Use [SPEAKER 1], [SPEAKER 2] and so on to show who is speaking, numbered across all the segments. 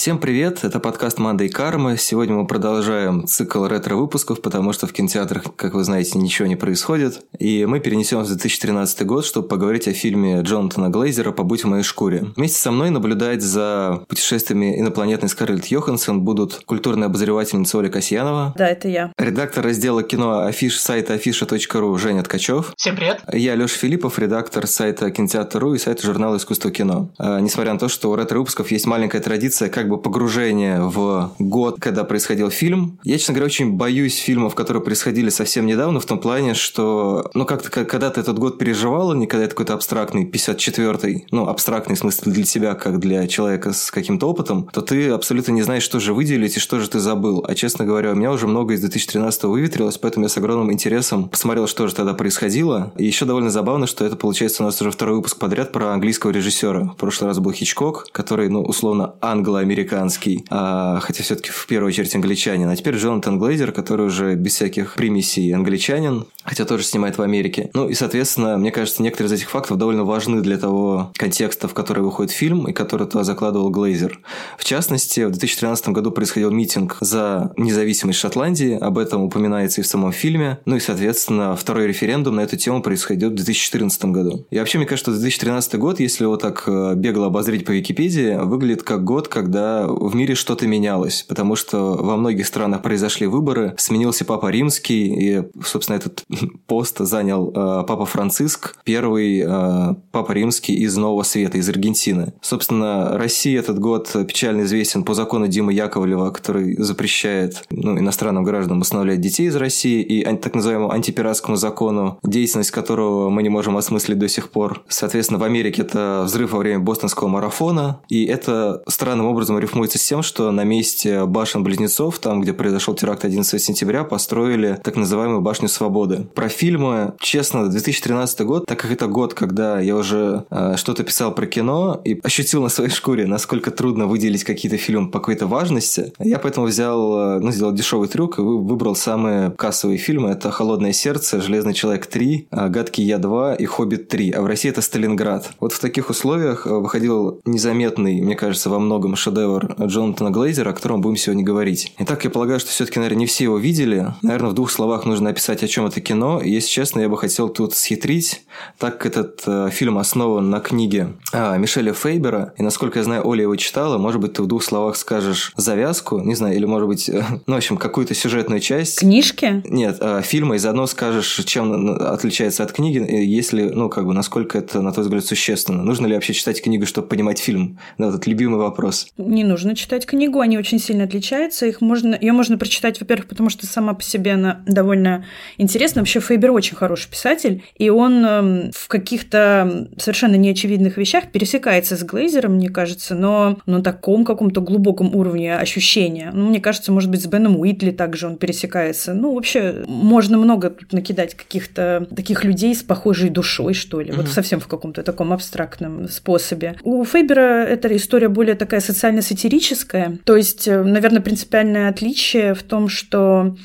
[SPEAKER 1] Всем привет, это подкаст «Манда и карма». Сегодня мы продолжаем цикл ретро-выпусков, потому что в кинотеатрах, как вы знаете, ничего не происходит. И мы перенесем в 2013 год, чтобы поговорить о фильме Джонатана Глейзера «Побудь в моей шкуре». Вместе со мной наблюдать за путешествиями инопланетной Скарлетт Йоханссон будут культурная обозревательница Оля Касьянова.
[SPEAKER 2] Да, это я.
[SPEAKER 1] Редактор раздела кино афиш сайта афиша.ру Женя Ткачев.
[SPEAKER 3] Всем привет.
[SPEAKER 1] Я Леша Филиппов, редактор сайта кинотеатр.ру и сайта журнала «Искусство кино». А, несмотря на то, что у ретро-выпусков есть маленькая традиция как бы погружение в год, когда происходил фильм. Я, честно говоря, очень боюсь фильмов, которые происходили совсем недавно, в том плане, что, ну, как-то, когда ты этот год переживал, не когда это какой-то абстрактный, 54-й, ну, абстрактный в смысле для тебя, как для человека с каким-то опытом, то ты абсолютно не знаешь, что же выделить и что же ты забыл. А, честно говоря, у меня уже много из 2013 выветрилось, поэтому я с огромным интересом посмотрел, что же тогда происходило. И еще довольно забавно, что это, получается, у нас уже второй выпуск подряд про английского режиссера. В прошлый раз был Хичкок, который, ну, условно, англо-американский американский, а, хотя все-таки в первую очередь англичанин. А теперь Джонатан Глейзер, который уже без всяких примесей англичанин, хотя тоже снимает в Америке. Ну и, соответственно, мне кажется, некоторые из этих фактов довольно важны для того контекста, в который выходит фильм и который туда закладывал Глейзер. В частности, в 2013 году происходил митинг за независимость Шотландии, об этом упоминается и в самом фильме. Ну и, соответственно, второй референдум на эту тему происходит в 2014 году. И вообще, мне кажется, 2013 год, если его так э, бегло обозреть по Википедии, выглядит как год, когда в мире что-то менялось, потому что во многих странах произошли выборы, сменился Папа Римский, и, собственно, этот пост занял э, Папа Франциск, первый э, Папа Римский из Нового Света, из Аргентины. Собственно, Россия этот год печально известен по закону Димы Яковлева, который запрещает ну, иностранным гражданам усыновлять детей из России, и так называемому антипиратскому закону, деятельность которого мы не можем осмыслить до сих пор. Соответственно, в Америке это взрыв во время бостонского марафона, и это странным образом рифмуется с тем, что на месте башен-близнецов, там, где произошел теракт 11 сентября, построили так называемую башню свободы. Про фильмы, честно, 2013 год, так как это год, когда я уже э, что-то писал про кино и ощутил на своей шкуре, насколько трудно выделить какие-то фильмы по какой-то важности, я поэтому взял, э, ну, сделал дешевый трюк и выбрал самые кассовые фильмы. Это «Холодное сердце», «Железный человек 3», э, «Гадкий я 2» и «Хоббит 3». А в России это «Сталинград». Вот в таких условиях э, выходил незаметный, мне кажется, во многом шедевр Джонатана Глейзера, о котором будем сегодня говорить. Итак, я полагаю, что все-таки, наверное, не все его видели. Наверное, в двух словах нужно описать, о чем это кино. Если честно, я бы хотел тут схитрить, так как этот э, фильм основан на книге э, Мишеля Фейбера, и, насколько я знаю, Оля его читала, может быть, ты в двух словах скажешь завязку, не знаю, или, может быть, э, ну, в общем, какую-то сюжетную часть.
[SPEAKER 2] Книжки?
[SPEAKER 1] Нет, э, фильма, и заодно скажешь, чем отличается от книги, если, ну, как бы, насколько это, на твой взгляд, существенно. Нужно ли вообще читать книгу, чтобы понимать фильм? Да, этот любимый вопрос.
[SPEAKER 2] Не нужно читать книгу, они очень сильно отличаются. Их можно, ее можно прочитать, во-первых, потому что сама по себе она довольно интересна. Вообще Фейбер очень хороший писатель, и он эм, в каких-то совершенно неочевидных вещах пересекается с Глейзером, мне кажется, но на таком каком-то глубоком уровне ощущения. Ну, мне кажется, может быть, с Беном Уитли также он пересекается. Ну, вообще, можно много тут накидать каких-то таких людей с похожей душой, что ли. Mm-hmm. Вот совсем в каком-то таком абстрактном способе. У Фейбера эта история более такая социально-сатирическая. То есть, э, наверное, принципиальное отличие в том, что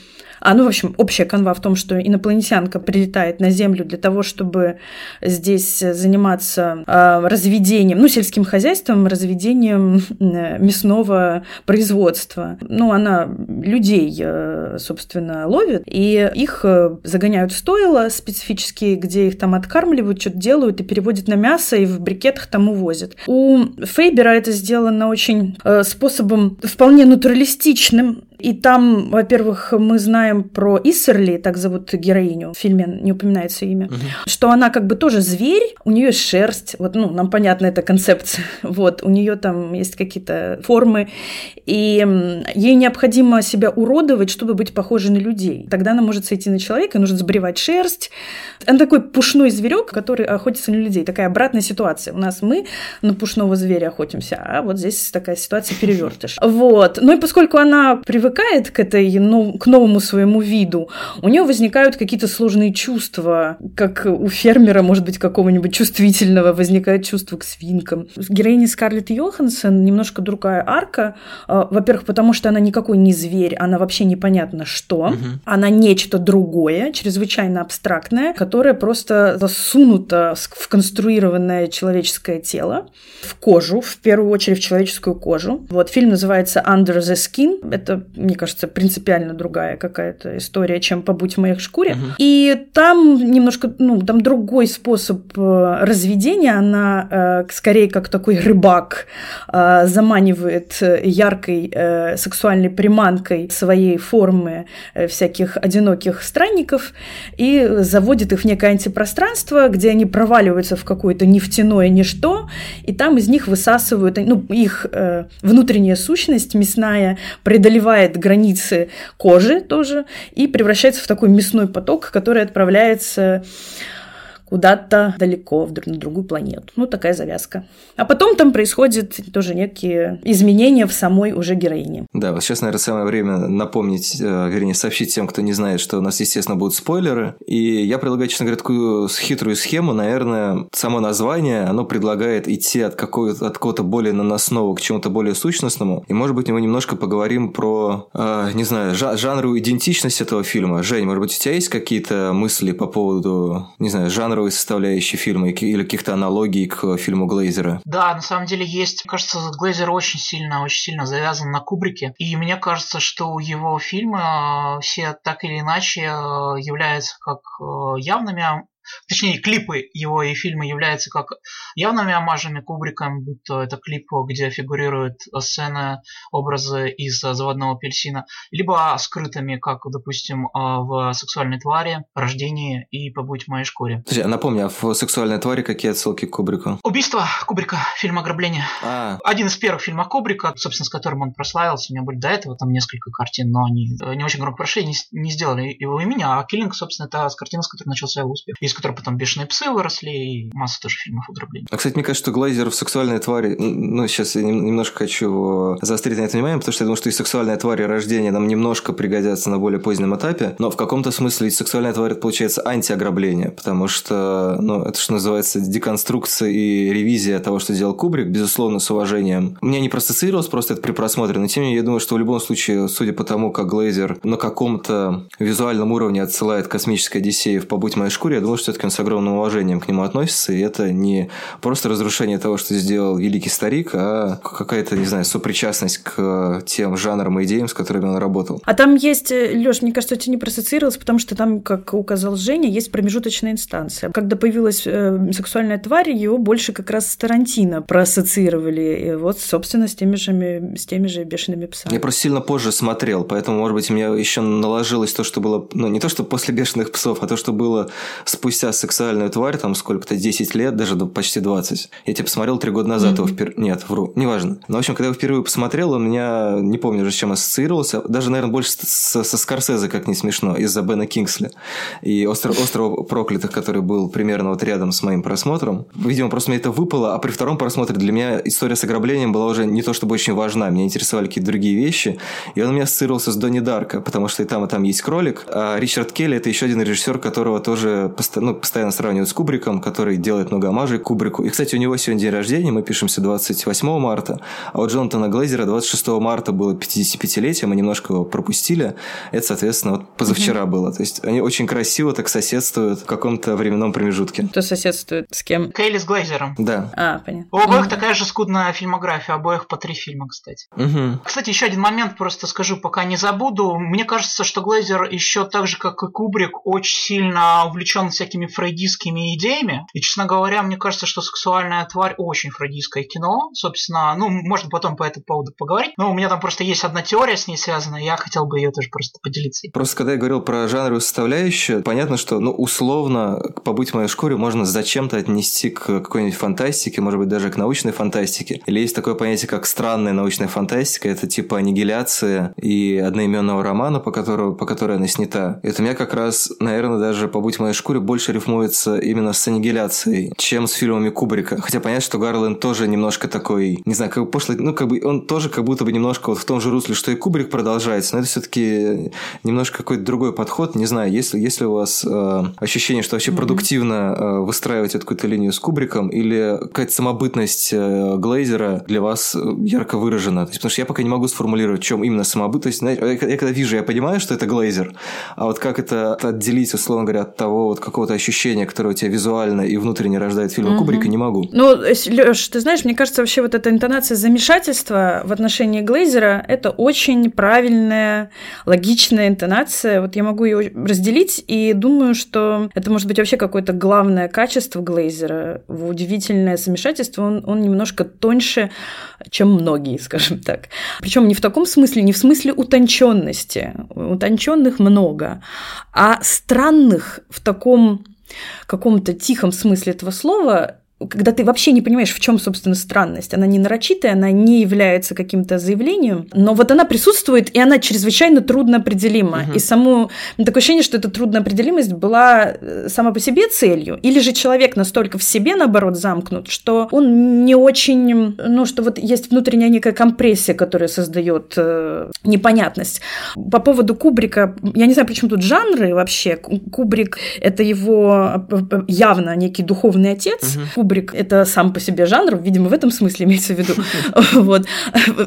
[SPEAKER 2] а, ну, в общем, общая канва в том, что инопланетянка прилетает на Землю для того, чтобы здесь заниматься э, разведением, ну, сельским хозяйством, разведением э, мясного производства. Ну, она людей, э, собственно, ловит, и их э, загоняют в стойло специфические, где их там откармливают, что-то делают и переводят на мясо, и в брикетах там увозят. У Фейбера это сделано очень э, способом вполне натуралистичным, и там, во-первых, мы знаем про Иссерли, так зовут героиню, в фильме не упоминается имя, угу. что она как бы тоже зверь, у нее есть шерсть, вот, ну, нам понятна эта концепция, вот, у нее там есть какие-то формы, и ей необходимо себя уродовать, чтобы быть похожей на людей. Тогда она может сойти на человека, нужно сбривать шерсть. Она такой пушной зверек, который охотится на людей. Такая обратная ситуация. У нас мы на пушного зверя охотимся, а вот здесь такая ситуация перевертыш. Вот. Ну и поскольку она привыкла привыкает к этой, к новому своему виду, у нее возникают какие-то сложные чувства, как у фермера, может быть, какого-нибудь чувствительного возникает чувство к свинкам. Героиня Скарлетт Йоханссон немножко другая арка. А, во-первых, потому что она никакой не зверь, она вообще непонятно что. Угу. Она нечто другое, чрезвычайно абстрактное, которое просто засунуто в конструированное человеческое тело, в кожу, в первую очередь в человеческую кожу. Вот фильм называется Under the Skin. Это, мне кажется, принципиально другая какая-то история, чем «Побудь в моих шкуре». Угу. И там немножко, ну, там другой способ э, разведения. Она э, скорее как такой рыбак э, заманивает яркой сексуальной приманкой своей формы всяких одиноких странников и заводит их в некое антипространство, где они проваливаются в какое-то нефтяное ничто, и там из них высасывают, ну, их внутренняя сущность мясная преодолевает границы кожи тоже и превращается в такой мясной поток, который отправляется куда-то далеко, на другую планету. Ну, такая завязка. А потом там происходят тоже некие изменения в самой уже героине.
[SPEAKER 1] Да, вот сейчас, наверное, самое время напомнить, э, вернее, сообщить тем, кто не знает, что у нас, естественно, будут спойлеры. И я предлагаю, честно говоря, такую хитрую схему. Наверное, само название, оно предлагает идти от, какого-то, от какого-то более наносного к чему-то более сущностному. И, может быть, мы немножко поговорим про, э, не знаю, жанру идентичность этого фильма. Жень, может быть, у тебя есть какие-то мысли по поводу, не знаю, жанра жанровой составляющей фильма или каких-то аналогий к фильму Глейзера?
[SPEAKER 3] Да, на самом деле есть. Мне кажется, Глейзер очень сильно, очень сильно завязан на Кубрике. И мне кажется, что его фильмы э, все так или иначе э, являются как э, явными точнее, клипы его и фильмы являются как явными омажами Кубриком, будь то это клип, где фигурируют сцены, образы из «Заводного апельсина», либо скрытыми, как, допустим, в «Сексуальной твари», «Рождении» и «Побудь в моей шкуре».
[SPEAKER 1] Подожди, а напомни, а в «Сексуальной твари» какие отсылки к Кубрику?
[SPEAKER 3] Убийство Кубрика, фильм «Ограбление». А. Один из первых фильмов Кубрика, собственно, с которым он прославился. У меня были до этого там несколько картин, но они не очень громко прошли, не, не сделали его имени, а «Киллинг», собственно, это с картины, с которой начался его успех. Из которой потом «Бешеные псы» выросли, и масса тоже фильмов ограблений.
[SPEAKER 1] А, кстати, мне кажется, что Глайзер в «Сексуальной твари», ну, сейчас я немножко хочу заострить на это внимание, потому что я думаю, что и «Сексуальная тварь» и «Рождение» нам немножко пригодятся на более позднем этапе, но в каком-то смысле «Сексуальная тварь» получается антиограбление, потому что, ну, это что называется деконструкция и ревизия того, что сделал Кубрик, безусловно, с уважением. Мне не проассоциировалось просто это при просмотре, но тем не менее, я думаю, что в любом случае, судя по тому, как Глейзер на каком-то визуальном уровне отсылает космической Одиссею в «Побудь в моей шкуре», я думаю, что все-таки он с огромным уважением к нему относится, и это не просто разрушение того, что сделал великий старик, а какая-то, не знаю, сопричастность к тем жанрам и идеям, с которыми он работал.
[SPEAKER 2] А там есть, э, Лёш, мне кажется, это не проассоциировалось, потому что там, как указал Женя, есть промежуточная инстанция. Когда появилась э, сексуальная тварь, его больше как раз с Тарантино проассоциировали. И вот, собственно, с теми же, с теми же бешеными псами.
[SPEAKER 1] Я просто сильно позже смотрел, поэтому, может быть, у меня еще наложилось то, что было, ну, не то, что после бешеных псов, а то, что было спустя сексуальную тварь, там сколько-то, 10 лет, даже почти 20. Я тебе посмотрел 3 года назад mm-hmm. его впервые. Нет, вру, неважно. Но, в общем, когда я его впервые посмотрел, он меня, не помню уже с чем ассоциировался, даже, наверное, больше со, со Скорсезе, как не смешно, из-за Бена Кингсли и «Остров, «Остров проклятых», который был примерно вот рядом с моим просмотром. Видимо, просто мне это выпало, а при втором просмотре для меня история с ограблением была уже не то чтобы очень важна, меня интересовали какие-то другие вещи, и он у меня ассоциировался с Донни Дарка, потому что и там, и там есть кролик, а Ричард Келли – это еще один режиссер, которого тоже ну, постоянно сравнивают с Кубриком, который делает много омажей Кубрику. И, кстати, у него сегодня день рождения, мы пишемся 28 марта, а у Джонатана Глейзера 26 марта было 55-летие, мы немножко его пропустили. Это, соответственно, вот позавчера mm-hmm. было. То есть они очень красиво так соседствуют в каком-то временном промежутке.
[SPEAKER 2] Кто соседствует с кем?
[SPEAKER 3] Кейли с Глейзером.
[SPEAKER 1] Да.
[SPEAKER 2] А, понятно.
[SPEAKER 3] У обоих mm-hmm. такая же скудная фильмография, обоих по три фильма, кстати.
[SPEAKER 1] Mm-hmm.
[SPEAKER 3] Кстати, еще один момент просто скажу, пока не забуду. Мне кажется, что Глейзер еще так же, как и Кубрик, очень сильно увлечен всякими фрейдистскими идеями. И, честно говоря, мне кажется, что «Сексуальная тварь» очень фрейдистское кино. Собственно, ну, можно потом по этому поводу поговорить. Но у меня там просто есть одна теория с ней связана, я хотел бы ее тоже просто поделиться.
[SPEAKER 1] Просто когда я говорил про жанровую составляющую, понятно, что, ну, условно, побыть в моей шкуре можно зачем-то отнести к какой-нибудь фантастике, может быть, даже к научной фантастике. Или есть такое понятие, как странная научная фантастика, это типа аннигиляция и одноименного романа, по которому, по которой она снята. Это меня как раз, наверное, даже побыть в моей шкуре более больше рифмуется именно с аннигиляцией, чем с фильмами Кубрика. Хотя понятно, что Гарленд тоже немножко такой, не знаю, как пошлый, ну, как бы он тоже как будто бы немножко вот в том же русле, что и Кубрик продолжается, но это все-таки немножко какой-то другой подход. Не знаю, если, если у вас э, ощущение, что вообще mm-hmm. продуктивно э, выстраивать эту какую-то линию с Кубриком, или какая-то самобытность э, Глейзера для вас э, ярко выражена. То есть, потому что я пока не могу сформулировать, в чем именно самобытность. Знаете, я, я когда вижу, я понимаю, что это Глейзер, а вот как это отделить, условно говоря, от того вот какого-то ощущения, которое у тебя визуально и внутренне рождает фильм угу. Кубрика, не могу.
[SPEAKER 2] Ну, Лёш, ты знаешь, мне кажется, вообще вот эта интонация замешательства в отношении Глейзера – это очень правильная, логичная интонация. Вот я могу ее разделить и думаю, что это может быть вообще какое-то главное качество Глейзера. Удивительное замешательство он, он немножко тоньше, чем многие, скажем так. Причем не в таком смысле, не в смысле утонченности. Утонченных много, а странных в таком каком-то тихом смысле этого слова когда ты вообще не понимаешь, в чем, собственно, странность. Она не нарочитая, она не является каким-то заявлением, но вот она присутствует, и она чрезвычайно трудно определима. Угу. И само такое ощущение, что эта трудноопределимость была э, сама по себе целью. Или же человек настолько в себе, наоборот, замкнут, что он не очень, ну, что вот есть внутренняя некая компрессия, которая создает э, непонятность. По поводу Кубрика, я не знаю, почему тут жанры вообще. Кубрик – это его э, явно некий духовный отец. Угу Кубрик — это сам по себе жанр, видимо, в этом смысле имеется в виду, вот,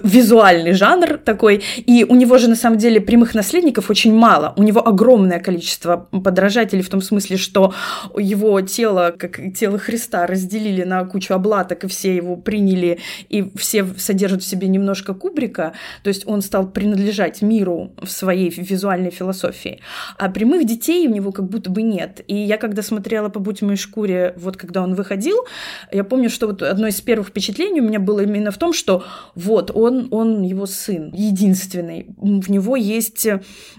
[SPEAKER 2] визуальный жанр такой, и у него же на самом деле прямых наследников очень мало, у него огромное количество подражателей в том смысле, что его тело, как тело Христа, разделили на кучу облаток, и все его приняли, и все содержат в себе немножко Кубрика, то есть он стал принадлежать миру в своей визуальной философии, а прямых детей у него как будто бы нет, и я когда смотрела по «Будь моей шкуре», вот когда он выходил, я помню, что вот одно из первых впечатлений у меня было именно в том, что вот он, он его сын, единственный. В него есть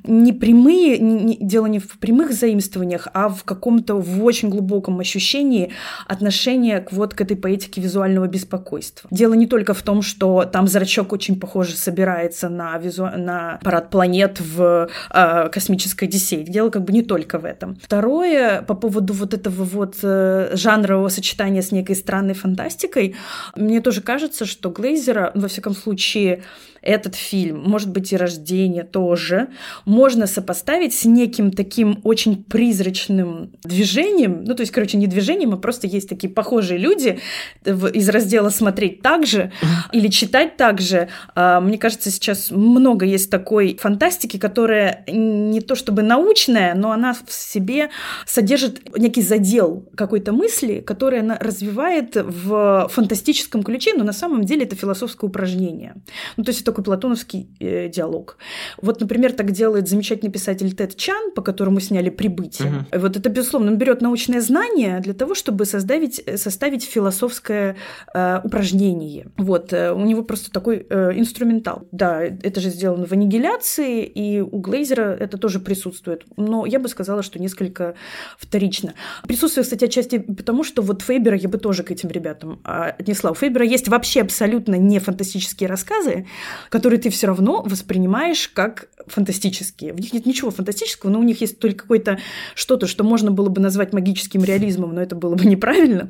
[SPEAKER 2] не прямые, не, дело не в прямых заимствованиях, а в каком-то в очень глубоком ощущении отношения к вот к этой поэтике визуального беспокойства. Дело не только в том, что там зрачок очень похоже собирается на, визу... на парад планет в э, космической Одиссее. Дело как бы не только в этом. Второе, по поводу вот этого вот э, жанрового сочетания сочетание с некой странной фантастикой, мне тоже кажется, что Глейзера, во всяком случае, этот фильм, может быть, и рождение тоже, можно сопоставить с неким таким очень призрачным движением. Ну, то есть, короче, не движением, а просто есть такие похожие люди из раздела «Смотреть так же» или «Читать так же». А, мне кажется, сейчас много есть такой фантастики, которая не то чтобы научная, но она в себе содержит некий задел какой-то мысли, которая она развивает в фантастическом ключе, но на самом деле это философское упражнение. Ну, то есть такой платоновский э, диалог. Вот, например, так делает замечательный писатель Тед Чан, по которому сняли «Прибытие». Угу. Вот это, безусловно, он берет научное знание для того, чтобы составить, э, составить философское э, упражнение. Вот, э, у него просто такой э, инструментал. Да, это же сделано в аннигиляции, и у Глейзера это тоже присутствует. Но я бы сказала, что несколько вторично. Присутствует, кстати, отчасти потому, что вот Фейбера я бы тоже к этим ребятам а, отнесла. У Фейбера есть вообще абсолютно не фантастические рассказы, которые ты все равно воспринимаешь как фантастические. В них нет ничего фантастического, но у них есть только какое-то что-то, что можно было бы назвать магическим реализмом, но это было бы неправильно.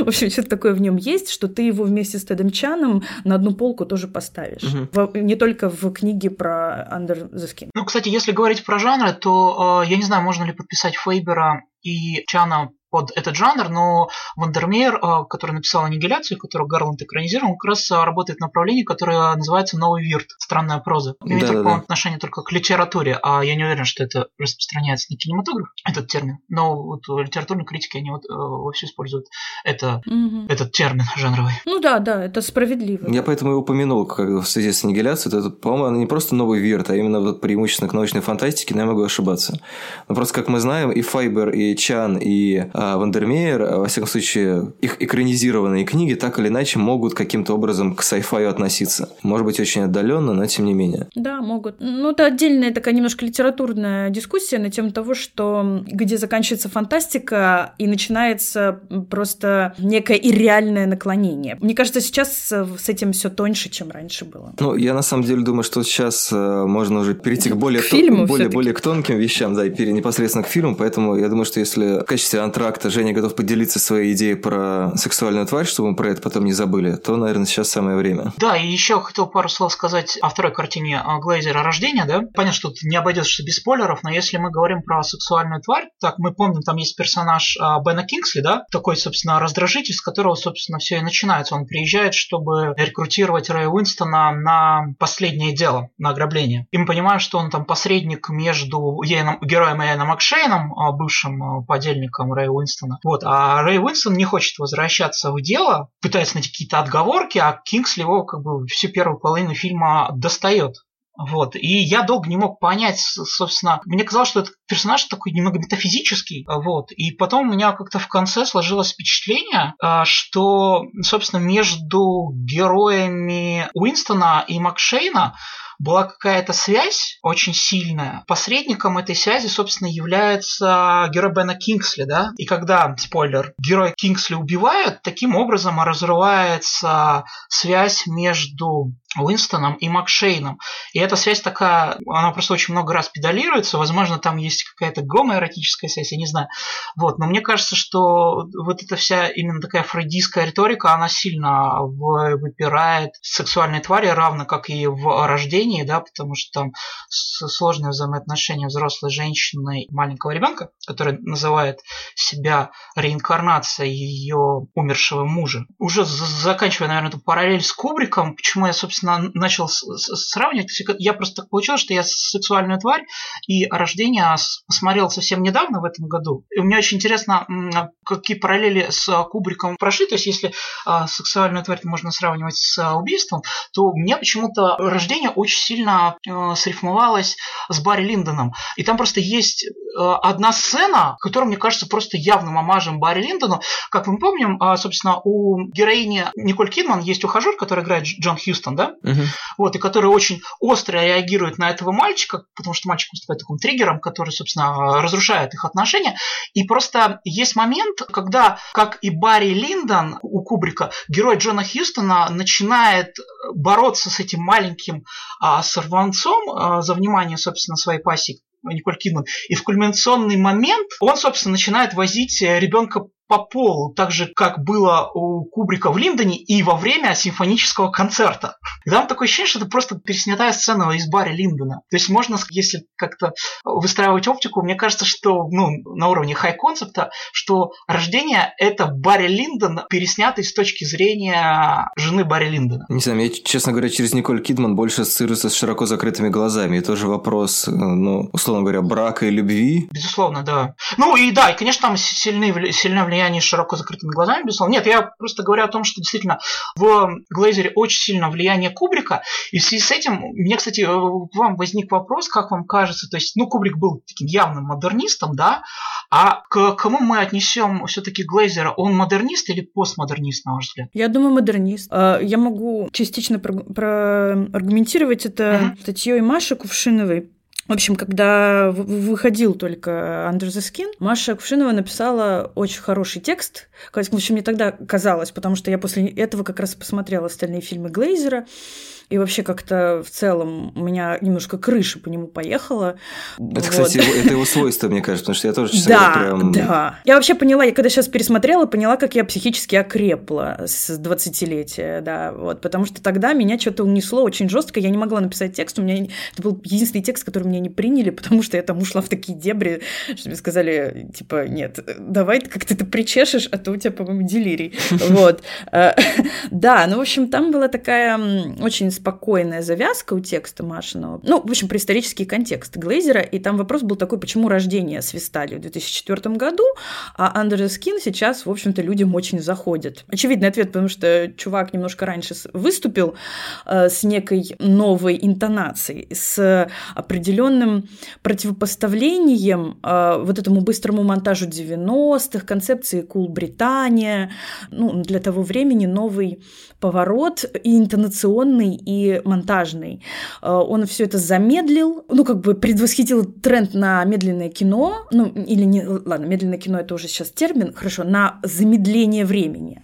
[SPEAKER 2] В общем, что-то такое в нем есть, что ты его вместе с Тедом Чаном на одну полку тоже поставишь. Угу. Не только в книге про Under the Skin.
[SPEAKER 3] Ну, кстати, если говорить про жанры, то э, я не знаю, можно ли подписать Фейбера и Чана под этот жанр, но Вандермеер, э, который написал «Аннигиляцию», которую Гарланд экранизировал, он как раз э, работает в направлении, которое называется «Новый вирт», странная проза. Имеет да, такое да. отношение только к литературе, а я не уверен, что это распространяется на кинематограф, этот термин. Но вот литературные критики, они вот э, вовсю используют это, угу. этот термин жанровый.
[SPEAKER 2] Ну да, да, это справедливо.
[SPEAKER 1] Я поэтому и упомянул как в связи с «Аннигиляцией», это, по-моему, не просто «Новый вирт», а именно вот преимущественно к научной фантастике, но я могу ошибаться. Но просто, как мы знаем, и Файбер, и Чан, и а Вандермеер, а, во всяком случае, их экранизированные книги так или иначе могут каким-то образом к sci-fi относиться. Может быть, очень отдаленно, но тем не менее.
[SPEAKER 2] Да, могут. Ну, это отдельная такая немножко литературная дискуссия на тему того, что где заканчивается фантастика и начинается просто некое ирреальное наклонение. Мне кажется, сейчас с этим все тоньше, чем раньше было.
[SPEAKER 1] Ну, я на самом деле думаю, что сейчас э, можно уже перейти к более,
[SPEAKER 2] к фильму
[SPEAKER 1] более, более к тонким вещам, да, и пере непосредственно к фильму, поэтому я думаю, что если в качестве антракта Женя готов поделиться своей идеей про сексуальную тварь, чтобы мы про это потом не забыли, то, наверное, сейчас самое время.
[SPEAKER 3] Да, и еще хотел пару слов сказать о второй картине Глейзера «Рождение», да? Понятно, что тут не обойдется без спойлеров, но если мы говорим про сексуальную тварь, так, мы помним, там есть персонаж а, Бена Кингсли, да? Такой, собственно, раздражитель, с которого, собственно, все и начинается. Он приезжает, чтобы рекрутировать Рэя Уинстона на последнее дело, на ограбление. И мы понимаем, что он там посредник между Йеном, героем Иэном Макшейном, а, бывшим подельником Рэя Уинстона. Вот. А Рэй Уинстон не хочет возвращаться в дело, пытается найти какие-то отговорки, а Кингсли его как бы всю первую половину фильма достает. Вот. И я долго не мог понять, собственно, мне казалось, что этот персонаж такой немного метафизический. Вот. И потом у меня как-то в конце сложилось впечатление, а, что, собственно, между героями Уинстона и Макшейна была какая-то связь очень сильная. Посредником этой связи, собственно, является герой Бена Кингсли, да? И когда, спойлер, герой Кингсли убивают, таким образом разрывается связь между Уинстоном и Макшейном. И эта связь такая, она просто очень много раз педалируется. Возможно, там есть какая-то гомоэротическая связь, я не знаю. Вот. Но мне кажется, что вот эта вся именно такая фрейдистская риторика, она сильно выпирает сексуальной твари, равно как и в рождении, да, потому что там сложные взаимоотношения взрослой женщины и маленького ребенка, который называет себя реинкарнацией ее умершего мужа. Уже заканчивая, наверное, эту параллель с Кубриком, почему я, собственно, собственно, начал сравнивать. Я просто так получилось, что я сексуальную тварь и рождение посмотрел совсем недавно в этом году. И меня очень интересно, какие параллели с Кубриком прошли. То есть, если а, сексуальную тварь можно сравнивать с убийством, то мне почему-то рождение очень сильно срифмовалось с Барри Линдоном. И там просто есть одна сцена, которая, мне кажется, просто явным омажем Барри Линдону. Как мы помним, а, собственно, у героини Николь Кидман есть ухажер, который играет Джон Хьюстон, да?
[SPEAKER 1] Угу.
[SPEAKER 3] Вот, и который очень остро реагирует на этого мальчика, потому что мальчик выступает таким триггером, который, собственно, разрушает их отношения. И просто есть момент, когда, как и Барри Линдон у Кубрика, герой Джона Хьюстона начинает бороться с этим маленьким а, сорванцом а, за внимание, собственно, своей пассии, Николь Кидман. И в кульминационный момент он, собственно, начинает возить ребенка по полу, так же, как было у Кубрика в Линдоне и во время симфонического концерта. И там такое ощущение, что это просто переснятая сцена из Барри Линдона. То есть можно, если как-то выстраивать оптику, мне кажется, что ну, на уровне хай-концепта, что рождение – это Барри Линдон, переснятый с точки зрения жены Барри Линдона.
[SPEAKER 1] Не знаю, я, честно говоря, через Николь Кидман больше ассоциируется с широко закрытыми глазами. И тоже вопрос, э, ну, условно говоря, брака и любви.
[SPEAKER 3] Безусловно, да. Ну и да, и, конечно, там сильны, сильное влияние влияние широко закрытыми глазами, безусловно. Нет, я просто говорю о том, что действительно в Глейзере очень сильно влияние Кубрика, и в связи с этим, мне, кстати, э, к вам возник вопрос, как вам кажется, то есть, ну, Кубрик был таким явным модернистом, да, а к кому мы отнесем все-таки Глейзера? Он модернист или постмодернист, на ваш взгляд?
[SPEAKER 2] Я думаю, модернист. А, я могу частично проаргументировать это угу. статьей Маши Кувшиновой в общем, когда выходил только Under the Skin, Маша Кувшинова написала очень хороший текст. В общем, мне тогда казалось, потому что я после этого как раз посмотрела остальные фильмы Глейзера. И вообще как-то в целом у меня немножко крыша по нему поехала.
[SPEAKER 1] Это, вот. кстати, это его свойство, мне кажется, потому что я тоже
[SPEAKER 2] да, прям... Да, Я вообще поняла, я когда сейчас пересмотрела, поняла, как я психически окрепла с 20-летия, да, вот, потому что тогда меня что-то унесло очень жестко, я не могла написать текст, у меня это был единственный текст, который меня не приняли, потому что я там ушла в такие дебри, что мне сказали, типа, нет, давай ты как-то это причешешь, а то у тебя, по-моему, делирий. Вот. Э, да, ну, в общем, там была такая очень спокойная завязка у текста Машиного. Ну, в общем, про исторический контекст Глейзера. И там вопрос был такой, почему рождение свистали в 2004 году, а Under Скин сейчас, в общем-то, людям очень заходит. Очевидный ответ, потому что чувак немножко раньше выступил э, с некой новой интонацией, с определенным противопоставлением э, вот этому быстрому монтажу 90-х, концепции cool Британия, ну, для того времени новый поворот и интонационный, и монтажный. Э, он все это замедлил, ну, как бы предвосхитил тренд на медленное кино, ну, или не, ладно, медленное кино это уже сейчас термин, хорошо, на замедление времени.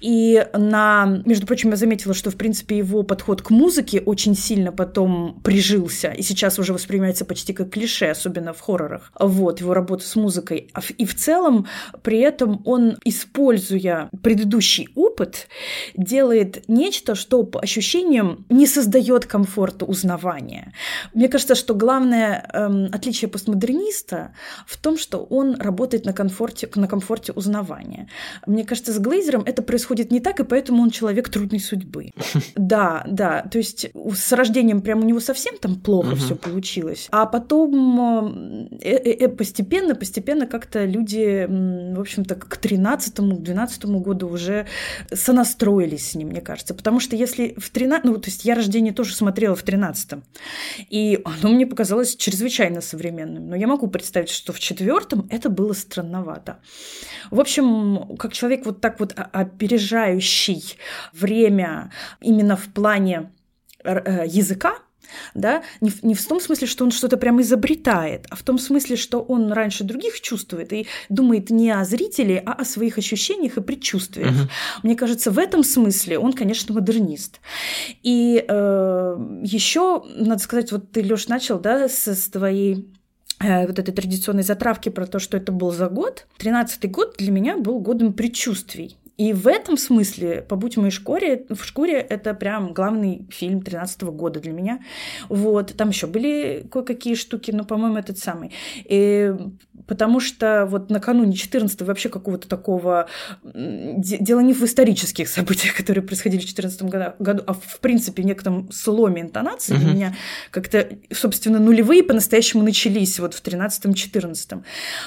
[SPEAKER 2] И на, между прочим, я заметила, что, в принципе, его подход к музыке очень сильно потом прижился, и сейчас уже воспринимается почти как клише, особенно в хоррорах. Вот, его работа с музыкой. А и в целом, при этом он, используя предыдущий опыт, делает нечто, что по ощущениям не создает комфорта узнавания. Мне кажется, что главное эм, отличие постмодерниста в том, что он работает на комфорте, на комфорте узнавания. Мне кажется, с Глейзером это происходит не так, и поэтому он человек трудной судьбы. Да, да. То есть с рождением прям у него совсем там плохо все получилось. А потом э, э, э, постепенно, постепенно как-то люди, в общем-то, к 13-12 году уже сонастроились с ним, мне кажется. Потому что если в 13... Ну, то есть я рождение тоже смотрела в 13-м. И оно мне показалось чрезвычайно современным. Но я могу представить, что в четвертом это было странновато. В общем, как человек вот так вот опережающий время именно в плане э, языка, да, не в, не в том смысле, что он что-то прям изобретает, а в том смысле, что он раньше других чувствует и думает не о зрителе, а о своих ощущениях и предчувствиях. Угу. Мне кажется, в этом смысле он, конечно, модернист. И э, еще, надо сказать, вот ты, Лёш, начал, да, с, с твоей э, вот этой традиционной затравки про то, что это был за год. Тринадцатый год для меня был годом предчувствий. И в этом смысле «Побудь в моей шкуре», в шкуре это прям главный фильм 13 года для меня. Вот. Там еще были кое-какие штуки, но, по-моему, этот самый. И потому что вот накануне 14 вообще какого-то такого... Дело не в исторических событиях, которые происходили в 14 году, а в принципе в некотором сломе интонации. Uh-huh. У меня как-то, собственно, нулевые по-настоящему начались вот в 13-14.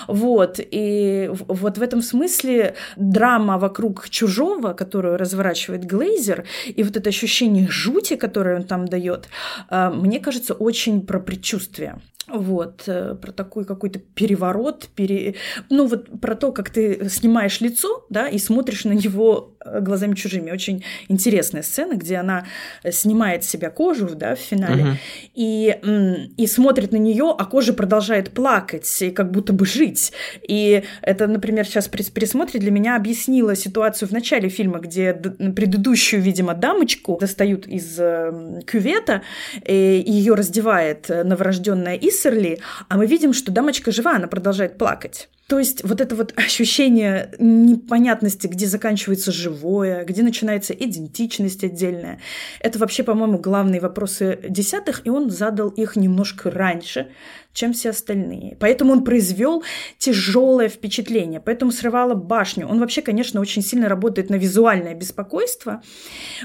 [SPEAKER 2] Вот. И вот в этом смысле драма вокруг чужого, которую разворачивает Глейзер, и вот это ощущение жути, которое он там дает, а, мне кажется, очень про предчувствие. Вот, э, про такой какой-то переворот, пере... ну вот про то, как ты снимаешь лицо, да, и смотришь на него глазами чужими. Очень интересная сцена, где она снимает с себя кожу, да, в финале, uh-huh. и, и смотрит на нее, а кожа продолжает плакать и как будто бы жить. И это, например, сейчас при пересмотре для меня объяснило ситуацию в начале фильма, где предыдущую, видимо, дамочку достают из э, кювета, и ее раздевает новорожденная Ис, Иссерли, а мы видим, что дамочка жива, она продолжает плакать. То есть вот это вот ощущение непонятности, где заканчивается живое, где начинается идентичность отдельная, это вообще, по-моему, главные вопросы десятых, и он задал их немножко раньше, чем все остальные. Поэтому он произвел тяжелое впечатление, поэтому срывало башню. Он вообще, конечно, очень сильно работает на визуальное беспокойство,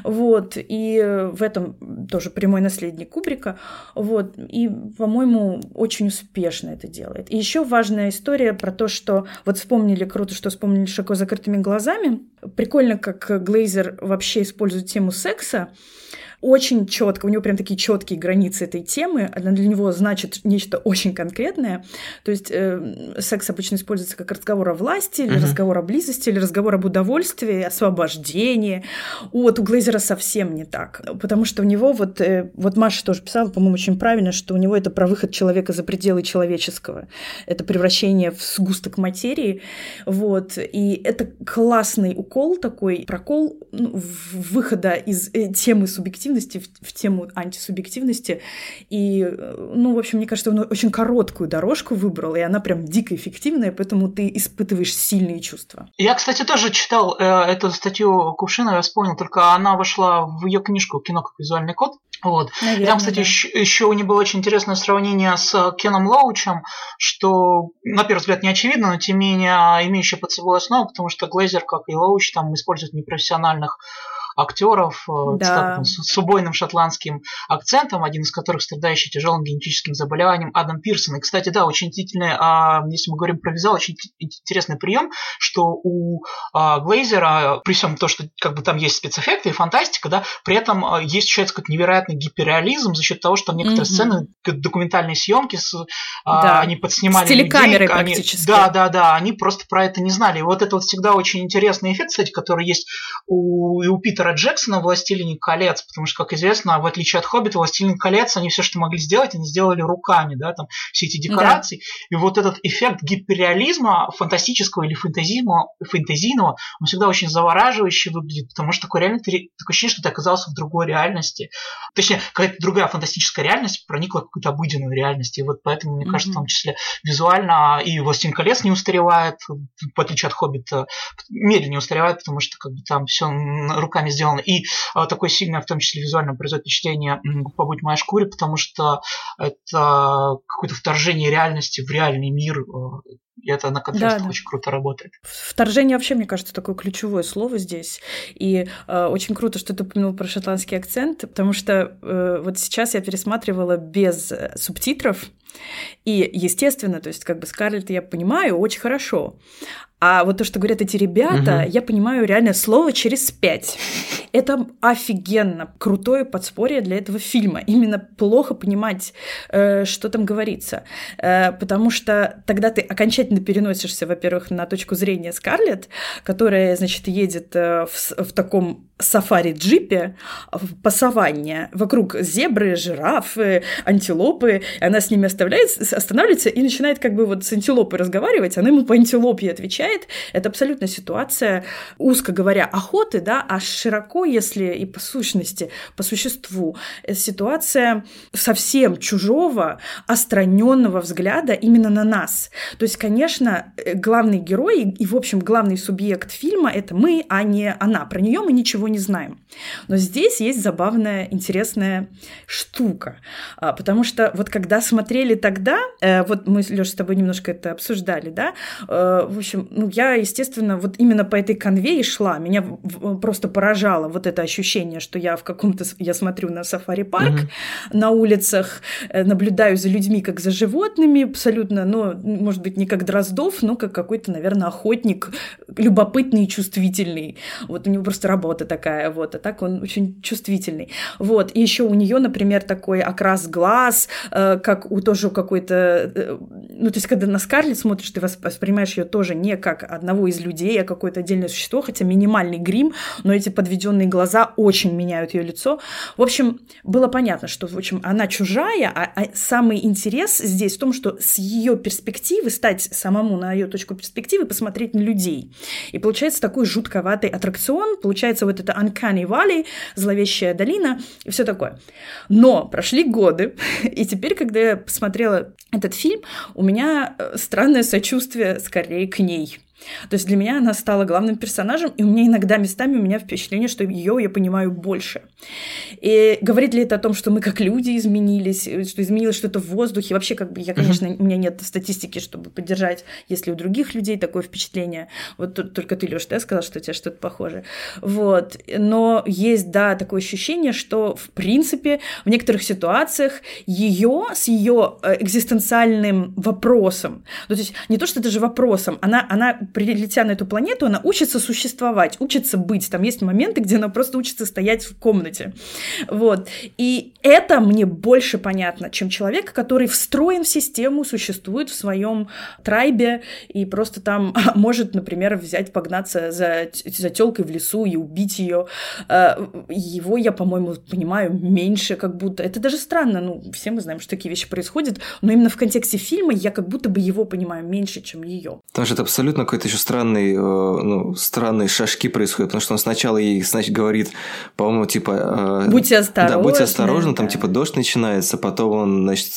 [SPEAKER 2] вот, и в этом тоже прямой наследник Кубрика, вот, и, по-моему, очень успешно это делает. И еще важная история про то, что вот вспомнили, круто, что вспомнили широко закрытыми глазами. Прикольно, как Глейзер вообще использует тему секса очень четко, у него прям такие четкие границы этой темы, она для него значит нечто очень конкретное. То есть э, секс обычно используется как разговор о власти, или uh-huh. разговор о близости, или разговор об удовольствии, освобождении. Вот у Глейзера совсем не так, потому что у него вот, э, вот Маша тоже писала, по-моему, очень правильно, что у него это про выход человека за пределы человеческого, это превращение в сгусток материи, вот, и это классный укол такой, прокол ну, выхода из э, темы субъективности субъективности, в, в тему антисубъективности. И, ну, в общем, мне кажется, он очень короткую дорожку выбрал, и она прям дико эффективная, поэтому ты испытываешь сильные чувства.
[SPEAKER 3] Я, кстати, тоже читал э, эту статью Кувшина, я вспомнил, только она вошла в ее книжку «Кино как визуальный код». Вот. Наверное, Там, кстати, да. еще, еще у него было очень интересное сравнение с Кеном Лоучем, что, на первый взгляд, не очевидно, но тем не менее имеющее под собой основу, потому что Глейзер, как и Лоуч, там используют непрофессиональных актеров э, да. с, с убойным шотландским акцентом, один из которых страдающий тяжелым генетическим заболеванием Адам Пирсон. И, кстати, да, очень удивительный, а, если мы говорим про визуал, очень интересный прием, что у а, Глейзера, при всем то, что как бы там есть спецэффекты и фантастика, да, при этом а, есть еще какой-то невероятный гиперреализм за счет того, что там некоторые mm-hmm. сцены, документальные съемки, с, а, да. они подснимали
[SPEAKER 2] с людей, практически.
[SPEAKER 3] Они, да, да, да, они просто про это не знали. И вот это вот всегда очень интересный эффект, кстати, который есть у, и у Питера Джексона в «Властелине колец», потому что, как известно, в отличие от «Хоббита», «Властелин колец», они все, что могли сделать, они сделали руками, да, там все эти декорации. Да. И вот этот эффект гиперреализма, фантастического или фэнтезийного, фэнтезийного, он всегда очень завораживающе выглядит, потому что такое реально такое ощущение, что ты оказался в другой реальности. Точнее, какая-то другая фантастическая реальность проникла в какую-то обыденную реальность. И вот поэтому, мне mm-hmm. кажется, в том числе визуально и «Властелин колец» не устаревает, в отличие от «Хоббита», медленнее устаревает, потому что как бы там все руками сделано. И а, такое сильное, в том числе визуально, производит впечатление «Побудь в моей шкуре», потому что это какое-то вторжение реальности в реальный мир, а, и это на контрастах да, да. очень круто работает.
[SPEAKER 2] Вторжение вообще, мне кажется, такое ключевое слово здесь. И э, очень круто, что ты упомянул про шотландский акцент, потому что э, вот сейчас я пересматривала без э, субтитров. И, естественно, то есть как бы Скарлетт я понимаю очень хорошо. А вот то, что говорят эти ребята, угу. я понимаю реально слово через пять. Это офигенно крутое подспорье для этого фильма. Именно плохо понимать, э, что там говорится. Э, потому что тогда ты окончательно переносишься, во-первых, на точку зрения Скарлетт, которая, значит, едет э, в, в таком сафари-джипе по саванне. Вокруг зебры, жирафы, антилопы. Она с ними оставляет, останавливается и начинает как бы вот с антилопой разговаривать. Она ему по антилопе отвечает. Это абсолютно ситуация, узко говоря, охоты, да, а широко, если и по сущности, по существу, ситуация совсем чужого, остраненного взгляда именно на нас. То есть, конечно, главный герой и, в общем, главный субъект фильма — это мы, а не она. Про нее мы ничего не знаем. Но здесь есть забавная, интересная штука. А, потому что вот когда смотрели тогда, э, вот мы, Леша, с тобой немножко это обсуждали, да, э, в общем, ну, я, естественно, вот именно по этой конве и шла. Меня просто поражало вот это ощущение, что я в каком-то... Я смотрю на сафари-парк, mm-hmm. на улицах, э, наблюдаю за людьми, как за животными, абсолютно, ну, может быть, как Дроздов, но как какой-то, наверное, охотник, любопытный и чувствительный. Вот у него просто работа такая, вот, а так он очень чувствительный. Вот, и еще у нее, например, такой окрас глаз, э, как у тоже какой-то, э, ну, то есть, когда на Скарлетт смотришь, ты воспринимаешь ее тоже не как одного из людей, а какое-то отдельное существо, хотя минимальный грим, но эти подведенные глаза очень меняют ее лицо. В общем, было понятно, что, в общем, она чужая, а, а самый интерес здесь в том, что с ее перспективы стать самому на ее точку перспективы, посмотреть на людей. И получается такой жутковатый аттракцион, получается вот это Uncanny Valley, зловещая долина и все такое. Но прошли годы, и теперь, когда я посмотрела этот фильм, у меня э, странное сочувствие скорее к ней. То есть для меня она стала главным персонажем, и у меня иногда местами у меня впечатление, что ее я понимаю больше. И говорит ли это о том, что мы как люди изменились, что изменилось что-то в воздухе? Вообще, как бы я, конечно, у меня нет статистики, чтобы поддержать, если у других людей такое впечатление. Вот тут только ты, Лёш, да, сказал, что у тебя что-то похоже. Вот. Но есть, да, такое ощущение, что, в принципе, в некоторых ситуациях ее с ее э, экзистенциальным вопросом, ну, то есть не то, что даже вопросом, она, она прилетя на эту планету, она учится существовать, учится быть. Там есть моменты, где она просто учится стоять в комнате. Вот. И это мне больше понятно, чем человек, который встроен в систему, существует в своем трайбе и просто там может, например, взять, погнаться за, за телкой в лесу и убить ее. Э, его я, по-моему, понимаю меньше, как будто. Это даже странно. Ну, все мы знаем, что такие вещи происходят, но именно в контексте фильма я как будто бы его понимаю меньше, чем ее.
[SPEAKER 1] Потому что это абсолютно какой-то еще странный, э, ну, странные шажки происходят, потому что он сначала ей, значит, говорит, по-моему, типа...
[SPEAKER 2] Э, будьте осторожны.
[SPEAKER 1] Да, будьте осторожны, да. там, типа, дождь начинается, потом он, значит,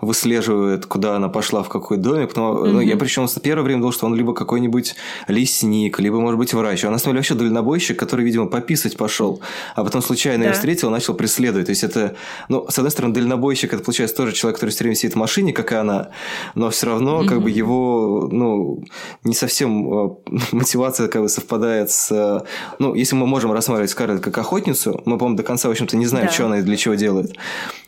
[SPEAKER 1] выслеживает, куда она пошла, в какой домик. Потом, mm-hmm. ну, я причем с первое время думал, что он либо какой-нибудь лесник, либо, может быть, врач. А на самом деле вообще дальнобойщик, который, видимо, пописать пошел, а потом случайно да. ее встретил, начал преследовать. То есть это, ну, с одной стороны, дальнобойщик, это получается тоже человек, который все время сидит в машине, как и она, но все равно, mm-hmm. как бы его, ну, не совсем совсем э, мотивация как бы совпадает с... Э, ну, если мы можем рассматривать Скарлетт как охотницу, мы, по-моему, до конца, в общем-то, не знаем, да. что она и для чего делает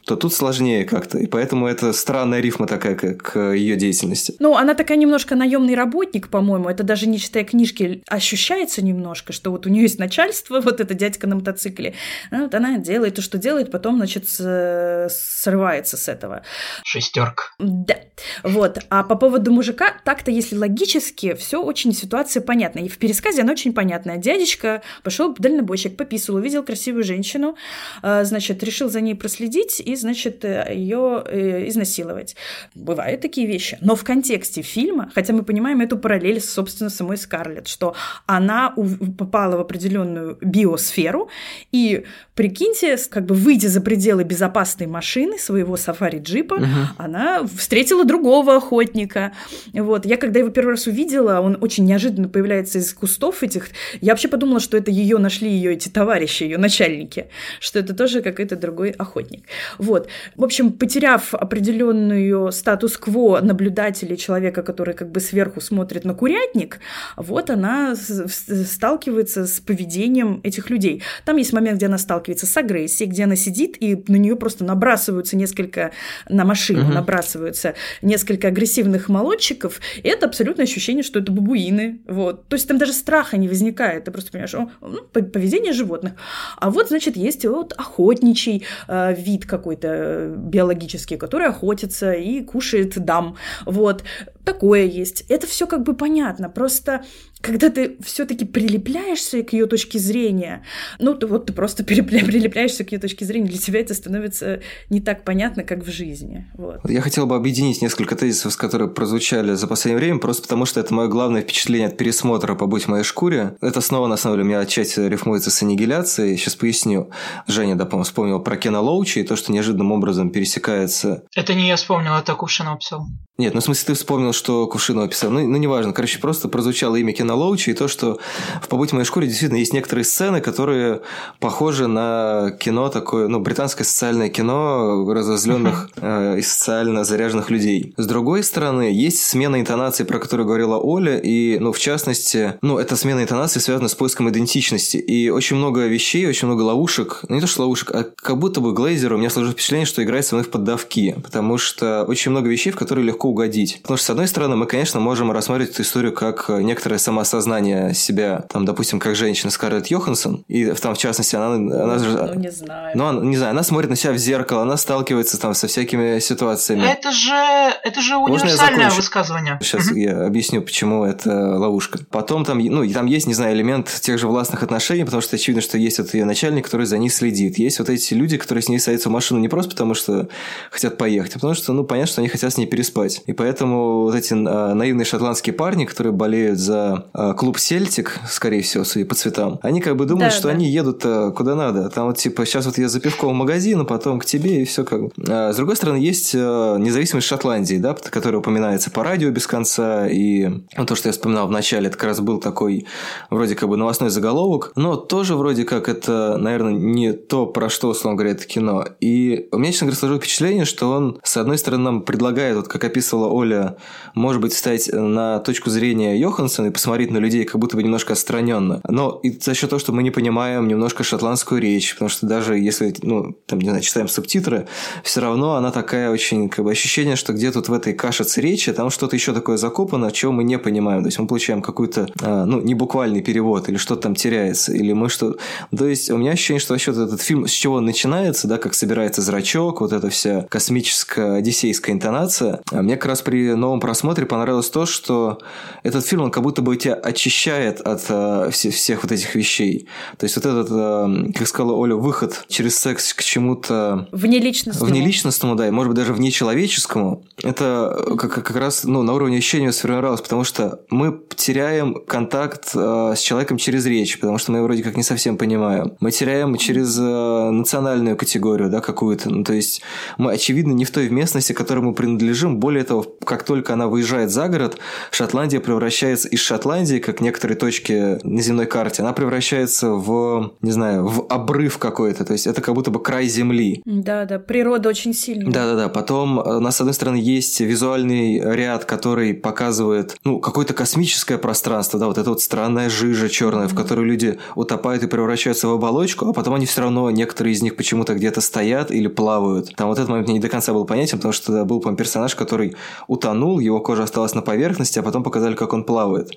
[SPEAKER 1] то тут сложнее как-то. И поэтому это странная рифма такая к, к ее деятельности.
[SPEAKER 2] Ну, она такая немножко наемный работник, по-моему. Это даже не читая книжки, ощущается немножко, что вот у нее есть начальство, вот это дядька на мотоцикле. Ну, вот она делает то, что делает, потом, значит, срывается с этого.
[SPEAKER 3] Шестерка.
[SPEAKER 2] Да. Вот. А по поводу мужика, так-то, если логически, все очень ситуация понятна. И в пересказе она очень понятная. Дядечка пошел дальнобойщик, пописал, увидел красивую женщину, а, значит, решил за ней проследить и, значит, э, ее э, изнасиловать. Бывают такие вещи. Но в контексте фильма, хотя мы понимаем эту параллель с, собственно, самой Скарлетт, что она попала в определенную биосферу, и прикиньте, как бы выйдя за пределы безопасной машины своего сафари-джипа, угу. она встретила другого охотника. Вот. Я когда его первый раз увидела, он очень неожиданно появляется из кустов этих. Я вообще подумала, что это ее нашли ее эти товарищи, ее начальники, что это тоже какой-то другой охотник. Вот. В общем, потеряв определенную статус-кво наблюдателя, человека, который как бы сверху смотрит на курятник, вот она сталкивается с поведением этих людей. Там есть момент, где она сталкивается с агрессией, где она сидит, и на нее просто набрасываются несколько, на машину угу. набрасываются несколько агрессивных молодчиков, и это абсолютное ощущение, что это бабуины. Вот. То есть там даже страха не возникает, ты просто понимаешь, ну, поведение животных. А вот, значит, есть вот охотничий э, вид какой какой-то биологический, который охотится и кушает дам. Вот. Такое есть. Это все как бы понятно. Просто когда ты все-таки прилепляешься к ее точке зрения, ну, то вот ты просто прилепляешься к ее точке зрения, для тебя это становится не так понятно, как в жизни. Вот.
[SPEAKER 1] Я хотел бы объединить несколько тезисов, которые прозвучали за последнее время, просто потому что это мое главное впечатление от пересмотра «Побудь в моей шкуре». Это снова, на самом деле, у меня отчасти рифмуется с аннигиляцией. Сейчас поясню. Женя, да, по-моему, вспомнил про Кена Лоучи и то, что неожиданным образом пересекается...
[SPEAKER 3] Это не я вспомнил, это Кувшинов написал.
[SPEAKER 1] Нет, ну в смысле ты вспомнил, что Кувшинов писал. Ну, ну неважно. Короче, просто прозвучало имя Кена Лоучи и то, что в «Побудь в моей шкуре» действительно есть некоторые сцены, которые похожи на кино такое, ну, британское социальное кино разозленных э, и социально заряженных людей. С другой стороны, есть смена интонации, про которую говорила Оля, и, ну, в частности, ну, эта смена интонации связана с поиском идентичности. И очень много вещей, очень много ловушек, ну, не то что ловушек, а как будто бы Глейзер у меня сложилось впечатление, что играет со мной в поддавки, потому что очень много вещей, в которые легко угодить. Потому что, с одной стороны, мы, конечно, можем рассматривать эту историю как некоторое самоосознание себя, там, допустим, как женщина Скарлетт Йоханссон, и там, в частности, она... она
[SPEAKER 2] ну, не знаю.
[SPEAKER 1] Ну, она, не знаю, она смотрит на себя в зеркало, она сталкивается там со всякими ситуациями.
[SPEAKER 3] Это же, это же универсальное высказывание.
[SPEAKER 1] Сейчас я объясню, почему это ловушка. Потом там, ну, там есть, не знаю, элемент тех же властных отношений, потому что очевидно, что есть вот ее начальник, который за ней следит. Есть вот эти люди, которые с ней садятся в машину не просто потому, что хотят поехать, а потому что, ну, понятно, что они хотят с ней переспать. И поэтому вот эти а, наивные шотландские парни, которые болеют за клуб Сельтик, скорее всего, судя по цветам, они как бы думают, да, что да. они едут а, куда надо. Там вот типа сейчас вот я за пивком в магазин, а потом к тебе и все как бы. А, с другой стороны, есть а, независимость Шотландии, да, которая упоминается по радио без конца. И ну, то, что я вспоминал в начале, это как раз был такой вроде как бы новостной заголовок, но тоже вроде как это, наверное, не то, про что, условно говоря, это кино. И у меня, честно говоря, сложилось впечатление, что он, с одной стороны, нам предлагает, вот как описывала Оля, может быть, встать на точку зрения Йоханссона и посмотреть на людей как будто бы немножко отстраненно. Но и за счет того, что мы не понимаем немножко шотландскую речь, потому что даже если, ну, там, не знаю, читаем субтитры, все равно она такая очень, как бы, ощущение, что где тут в этой кашице речи, там что-то еще такое закопано, чего мы не понимаем. То есть мы получаем какой-то, а, ну, не буквальный перевод, или что-то там теряется, или мы что... То есть у меня ощущение, что вообще этот фильм, с чего он начинается, да, как собирается зрачок, вот эта вся космическая одиссейская интонация, а мне как раз при новом просмотре понравилось то, что этот фильм, он как будто бы тебя очищает от э, всех, всех вот этих вещей. То есть вот этот, э, как сказала Оля, выход через секс к чему-то...
[SPEAKER 2] Внеличностному.
[SPEAKER 1] Внеличностному, да, и может быть даже внечеловеческому. Это как, как раз ну, на уровне ощущения сформировалось, потому что мы теряем контакт э, с человеком через речь, потому что мы его вроде как не совсем понимаем. Мы теряем через э, национальную категорию, да, какую-то. Ну, то есть мы, очевидно, не в той местности, к которой мы принадлежим. Более того, как только она выезжает за город, Шотландия превращается из Шотландии, как некоторые точки на земной карте, она превращается в, не знаю, в обрыв какой-то. То есть это как будто бы край земли.
[SPEAKER 2] Да, да, природа очень сильная.
[SPEAKER 1] Да, да, да. Потом у нас, с одной стороны, есть визуальный ряд, который показывает, ну, какое-то космическое пространство, да, вот это вот странная жижа черная, mm-hmm. в которую люди утопают и превращаются в оболочку, а потом они все равно, некоторые из них почему-то где-то стоят или плавают. Там вот этот момент мне не до конца был понятен, потому что был, по персонаж, который утонул, его кожа осталась на поверхности, а потом показали, как он плавает.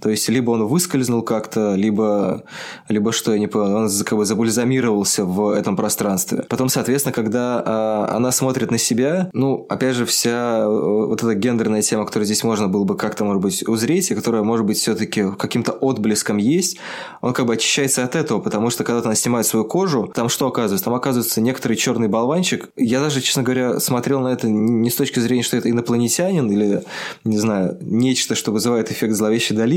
[SPEAKER 1] То есть, либо он выскользнул как-то, либо, либо что, я не понял, он как бы забульзамировался в этом пространстве. Потом, соответственно, когда а, она смотрит на себя, ну, опять же, вся э, вот эта гендерная тема, которую здесь можно было бы как-то, может быть, узреть, и которая, может быть, все-таки каким-то отблеском есть, он как бы очищается от этого, потому что когда она снимает свою кожу, там что оказывается? Там оказывается некоторый черный болванчик. Я даже, честно говоря, смотрел на это не с точки зрения, что это инопланетянин или, не знаю, нечто, что вызывает эффект зловещей долины,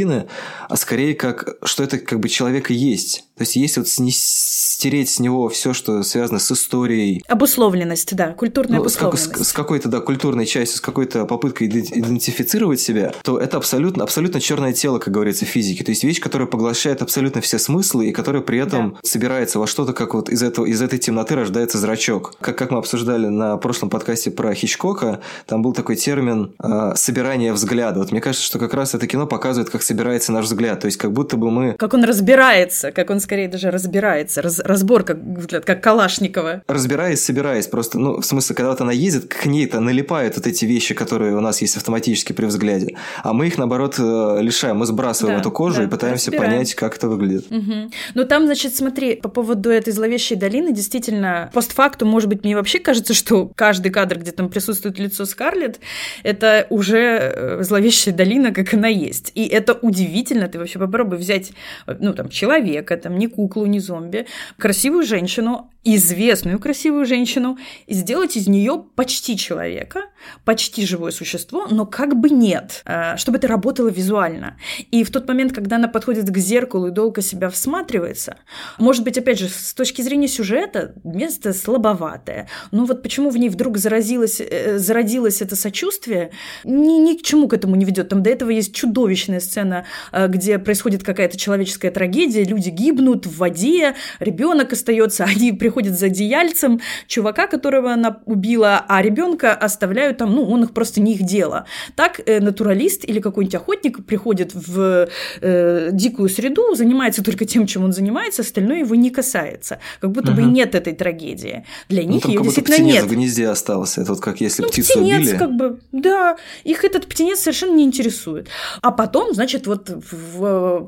[SPEAKER 1] а скорее как, что это как бы человек и есть. То есть, если вот стереть с него все, что связано с историей.
[SPEAKER 2] Обусловленность, да, культурная ну, обусловленность.
[SPEAKER 1] С, с, с какой-то, да, культурной частью, с какой-то попыткой идентифицировать себя, то это абсолютно, абсолютно черное тело, как говорится, физики. То есть вещь, которая поглощает абсолютно все смыслы и которая при этом да. собирается во что-то, как вот из, этого, из этой темноты рождается зрачок. Как, как мы обсуждали на прошлом подкасте про Хичкока, там был такой термин э, «собирание взгляда». Вот мне кажется, что как раз это кино показывает, как собирается наш взгляд. То есть как будто бы мы...
[SPEAKER 2] Как он разбирается, как он скорее даже разбирается, раз, разбор как, как Калашникова.
[SPEAKER 1] Разбираясь, собираясь, просто, ну, в смысле, когда вот она ездит, к ней-то налипают вот эти вещи, которые у нас есть автоматически при взгляде, а мы их, наоборот, э, лишаем, мы сбрасываем да, эту кожу да, и пытаемся разбираем. понять, как это выглядит.
[SPEAKER 2] Угу. Ну, там, значит, смотри, по поводу этой зловещей долины, действительно, постфактум, может быть, мне вообще кажется, что каждый кадр, где там присутствует лицо Скарлетт, это уже э, зловещая долина, как она есть. И это удивительно, ты вообще попробуй взять, ну, там, человека, там, не куклу, не зомби, красивую женщину, известную красивую женщину, и сделать из нее почти человека, почти живое существо, но как бы нет, э, чтобы это работало визуально. И в тот момент, когда она подходит к зеркалу и долго себя всматривается, может быть, опять же, с точки зрения сюжета, место слабоватое. Но вот почему в ней вдруг заразилось, э, зародилось это сочувствие, ни, ни к чему к этому не ведет. Там до этого есть чудовищная сцена, э, где происходит какая-то человеческая трагедия, люди гибнут в воде, ребенок остается, они приходят за одеяльцем чувака, которого она убила, а ребенка оставляют там, ну, он их просто не их дело. Так э, натуралист или какой-нибудь охотник приходит в э, дикую среду, занимается только тем, чем он занимается, остальное его не касается. Как будто угу. бы нет этой трагедии. Для ну, них ну, ее действительно нет.
[SPEAKER 1] в гнезде остался. Это вот как если
[SPEAKER 2] ну,
[SPEAKER 1] птицу
[SPEAKER 2] птенец,
[SPEAKER 1] убили.
[SPEAKER 2] как бы, да. Их этот птенец совершенно не интересует. А потом, значит, вот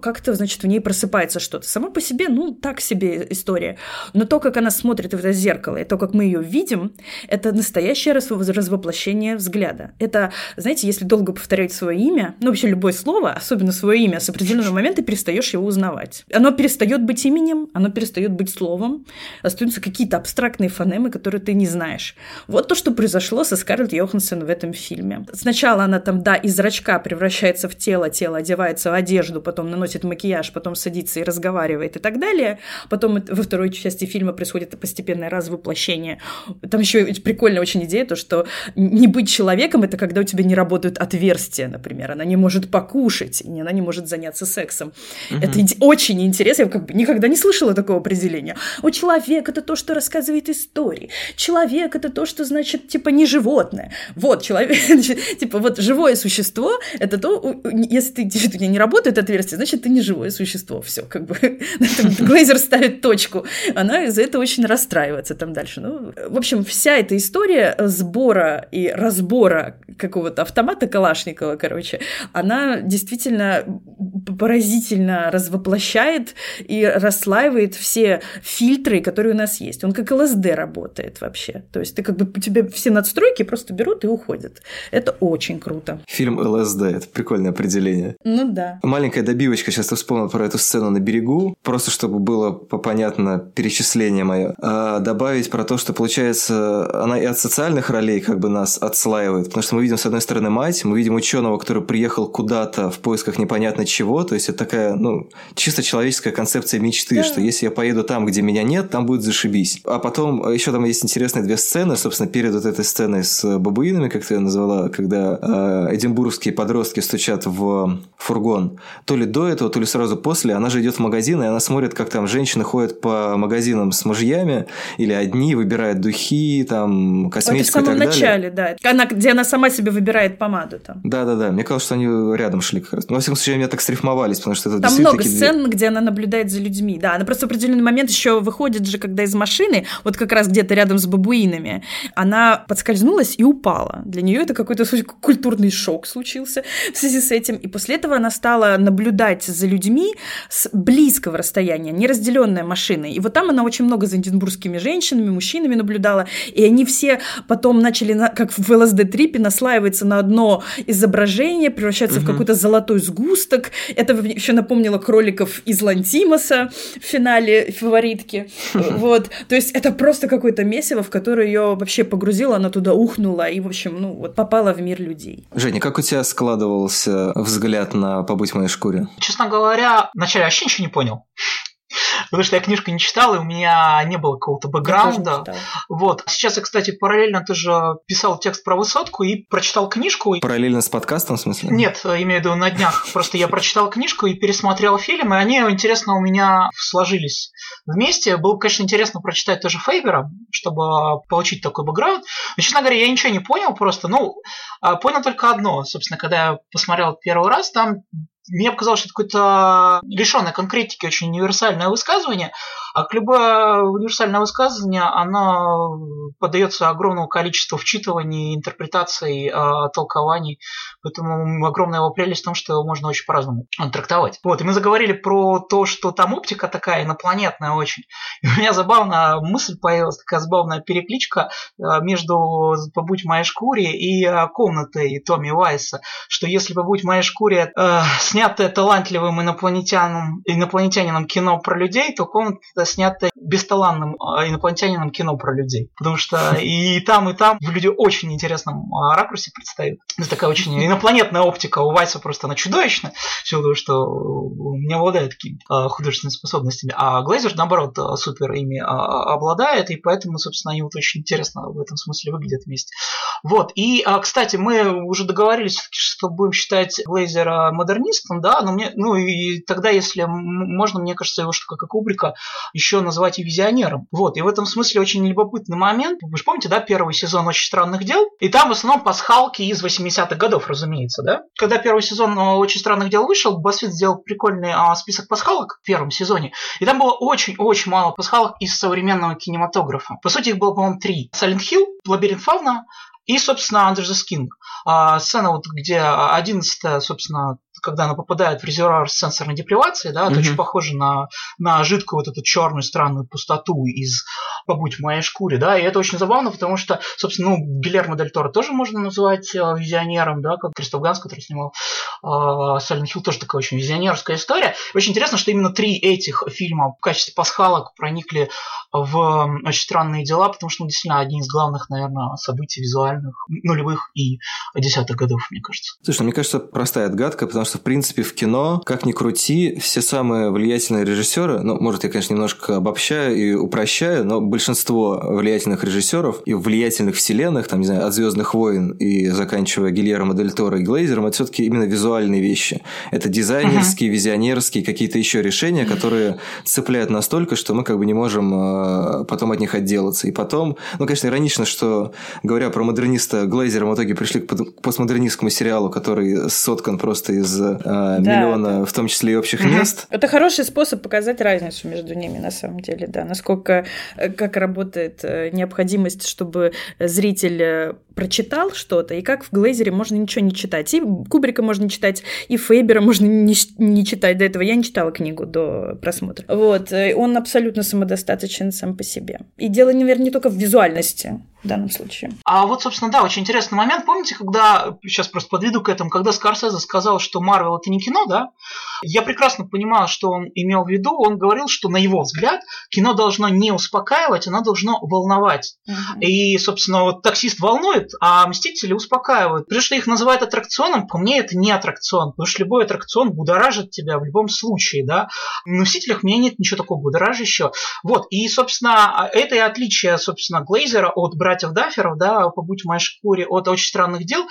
[SPEAKER 2] как-то, значит, в ней просыпается что-то. Сама по себе, ну, так себе история. Но то, как она смотрит в это зеркало, и то, как мы ее видим, это настоящее развоплощение взгляда. Это, знаете, если долго повторять свое имя, ну, вообще любое слово, особенно свое имя, с определенного момента перестаешь его узнавать. Оно перестает быть именем, оно перестает быть словом, остаются какие-то абстрактные фонемы, которые ты не знаешь. Вот то, что произошло со Скарлетт Йоханссон в этом фильме. Сначала она там, да, из зрачка превращается в тело, тело одевается в одежду, потом наносит макияж, потом садится и разговаривает и так далее. Потом во второй части фильма происходит постепенное развоплощение. Там еще прикольная очень идея, то, что не быть человеком — это когда у тебя не работают отверстия, например. Она не может покушать, и она не может заняться сексом. Угу. Это очень интересно. Я как бы никогда не слышала такого определения. У человека это то, что рассказывает истории. Человек — это то, что, значит, типа, не животное. Вот, человек, типа, вот живое существо — это то, если ты, у тебя не работает отверстие, значит, ты не живое существо. Все, как бы. Глейзер ставит точку. Она из-за этого очень расстраивается там дальше. Ну, в общем, вся эта история сбора и разбора какого-то автомата Калашникова, короче, она действительно поразительно развоплощает и расслаивает все фильтры, которые у нас есть. Он как ЛСД работает вообще. То есть ты как бы у тебя все надстройки просто берут и уходят. Это очень круто.
[SPEAKER 1] Фильм ЛСД, это прикольное определение.
[SPEAKER 2] Ну да.
[SPEAKER 1] Маленькая добивочка, сейчас я вспомнил про эту сцену на берегу, просто чтобы было понятно перечисление мое мое, а добавить про то, что, получается, она и от социальных ролей как бы нас отслаивает, потому что мы видим, с одной стороны, мать, мы видим ученого, который приехал куда-то в поисках непонятно чего, то есть это такая, ну, чисто человеческая концепция мечты, да. что если я поеду там, где меня нет, там будет зашибись. А потом еще там есть интересные две сцены, собственно, перед вот этой сценой с бабуинами, как ты ее назвала, когда э, эдинбургские подростки стучат в фургон. То ли до этого, то ли сразу после, она же идет в магазин, и она смотрит, как там женщины ходят по магазинам с мужьями, или одни выбирают духи, там, косметику
[SPEAKER 2] Это в самом
[SPEAKER 1] и так
[SPEAKER 2] начале,
[SPEAKER 1] далее.
[SPEAKER 2] да. Она, где она сама себе выбирает помаду там.
[SPEAKER 1] Да-да-да. Мне казалось, что они рядом шли как раз. Но, во всяком случае, они так срифмовались, потому что это
[SPEAKER 2] Там много сцен, где она наблюдает за людьми. Да, она просто в определенный момент еще выходит же, когда из машины, вот как раз где-то рядом с бабуинами, она подскользнулась и упала. Для нее это какой-то культурный шок случился в связи с этим. И после этого она стала наблюдать за людьми с близкого расстояния, не разделенная машиной. И вот там она очень много за эдинбургскими женщинами, мужчинами наблюдала. И они все потом начали, как в ЛСД-трипе, наслаиваться на одно изображение, превращаться угу. в какой-то золотой сгусток. Это еще напомнило кроликов из Лантимоса в финале фаворитки. Вот. То есть это просто какое-то месиво, в которое ее вообще погрузило, она туда ухнула и, в общем, ну, вот попала в мир людей.
[SPEAKER 1] Женя, как у тебя складывался взгляд на «Побудь в моей шкуре»?
[SPEAKER 3] Честно говоря, вначале вообще ничего не понял. Потому что я книжку не читал, и у меня не было какого-то бэкграунда. Вот. Сейчас я, кстати, параллельно тоже писал текст про высотку и прочитал книжку.
[SPEAKER 1] Параллельно с подкастом, в смысле?
[SPEAKER 3] Нет, имею в виду на днях. Просто я прочитал книжку и пересмотрел фильм, и они, интересно, у меня сложились вместе. Было, конечно, интересно прочитать тоже Фейбера, чтобы получить такой бэкграунд. Но, честно говоря, я ничего не понял просто. Ну, а, понял только одно. Собственно, когда я посмотрел первый раз, там мне показалось, что это какое-то лишенное конкретики очень универсальное высказывание, а любое универсальное высказывание, оно поддается огромному количеству вчитываний, интерпретаций, э, толкований. Поэтому огромная его прелесть в том, что его можно очень по-разному трактовать. Вот, и мы заговорили про то, что там оптика такая инопланетная очень. И у меня забавная мысль появилась, такая забавная перекличка э, между «Побудь в моей шкуре» и э, комнатой Томми Уайса, что если «Побудь в моей шкуре» э, снятое талантливым инопланетянином, инопланетянином кино про людей, то комната снято бесталанным а, инопланетянином кино про людей. Потому что и там, и там люди очень интересном а, ракурсе предстают. Это такая очень инопланетная оптика. У Вайса просто она чудовищна, в силу что не обладает такими а, художественными способностями. А Глейзер, наоборот, супер ими обладает, и поэтому, собственно, они вот очень интересно в этом смысле выглядят вместе. Вот. И, кстати, мы уже договорились, что будем считать Глейзера модернистом, да, но мне, ну и тогда, если можно, мне кажется, его, что как и Кубрика, еще назвать и визионером. Вот, и в этом смысле очень любопытный момент. Вы же помните, да, первый сезон «Очень странных дел»? И там в основном пасхалки из 80-х годов, разумеется, да? Когда первый сезон «Очень странных дел» вышел, Басфит сделал прикольный а, список пасхалок в первом сезоне. И там было очень-очень мало пасхалок из современного кинематографа. По сути, их было, по-моему, три. Silent Hill, Лабиринт Фавна и, собственно, Under the Skin. А, сцена, вот, где одиннадцатая, собственно, когда она попадает в резервуар с сенсорной депривацией, да, это mm-hmm. очень похоже на, на жидкую вот эту черную странную пустоту из «Побудь в моей шкуре», да, и это очень забавно, потому что, собственно, ну, Гильермо Дель Торо тоже можно назвать э, визионером, да, как Кристоф Ганс, который снимал э, Сайлент Хилл, тоже такая очень визионерская история. Очень интересно, что именно три этих фильма в качестве пасхалок проникли в очень странные дела, потому что, ну, действительно, одни из главных, наверное, событий визуальных нулевых и десятых годов, мне кажется.
[SPEAKER 1] Слушай, ну, мне кажется, простая отгадка, потому что, в принципе, в кино, как ни крути, все самые влиятельные режиссеры, ну, может, я, конечно, немножко обобщаю и упрощаю, но большинство влиятельных режиссеров и влиятельных вселенных, там, не знаю, от Звездных войн и заканчивая Гильермо Дель Торо и Глейзером, это все-таки именно визуальные вещи. Это дизайнерские, uh-huh. визионерские, какие-то еще решения, которые цепляют настолько, что мы как бы не можем э, потом от них отделаться. И потом, ну, конечно, иронично, что, говоря про модерниста Глейзера, мы в итоге пришли к постмодернистскому сериалу, который соткан просто из э, да, миллиона, в том числе и общих uh-huh. мест.
[SPEAKER 2] Это хороший способ показать разницу между ними, на самом деле, да, насколько э, как работает э, необходимость, чтобы зритель прочитал что-то, и как в Глейзере можно ничего не читать. И Кубрика можно не читать, и Фейбера можно не, не читать. До этого я не читала книгу до просмотра. Вот. Э, он абсолютно самодостаточен сам по себе. И дело, наверное, не только в визуальности. в данном случае.
[SPEAKER 3] А вот, собственно, да, очень интересный момент. Помните, когда, сейчас просто подведу к этому, когда Скорсезе сказал, что Марвел это не кино, да? Я прекрасно понимал, что он имел в виду. Он говорил, что на его взгляд кино должно не успокаивать, оно должно волновать. Uh-huh. И, собственно, вот таксист волнует, а Мстители успокаивают. Потому что их называют аттракционом, по мне это не аттракцион, потому что любой аттракцион будоражит тебя в любом случае, да. На Мстителях у меня нет ничего такого будоражащего. Вот, и, собственно, это и отличие, собственно, Глейзера от братьев Дафферов, да, побудь в моей шкуре, от очень странных дел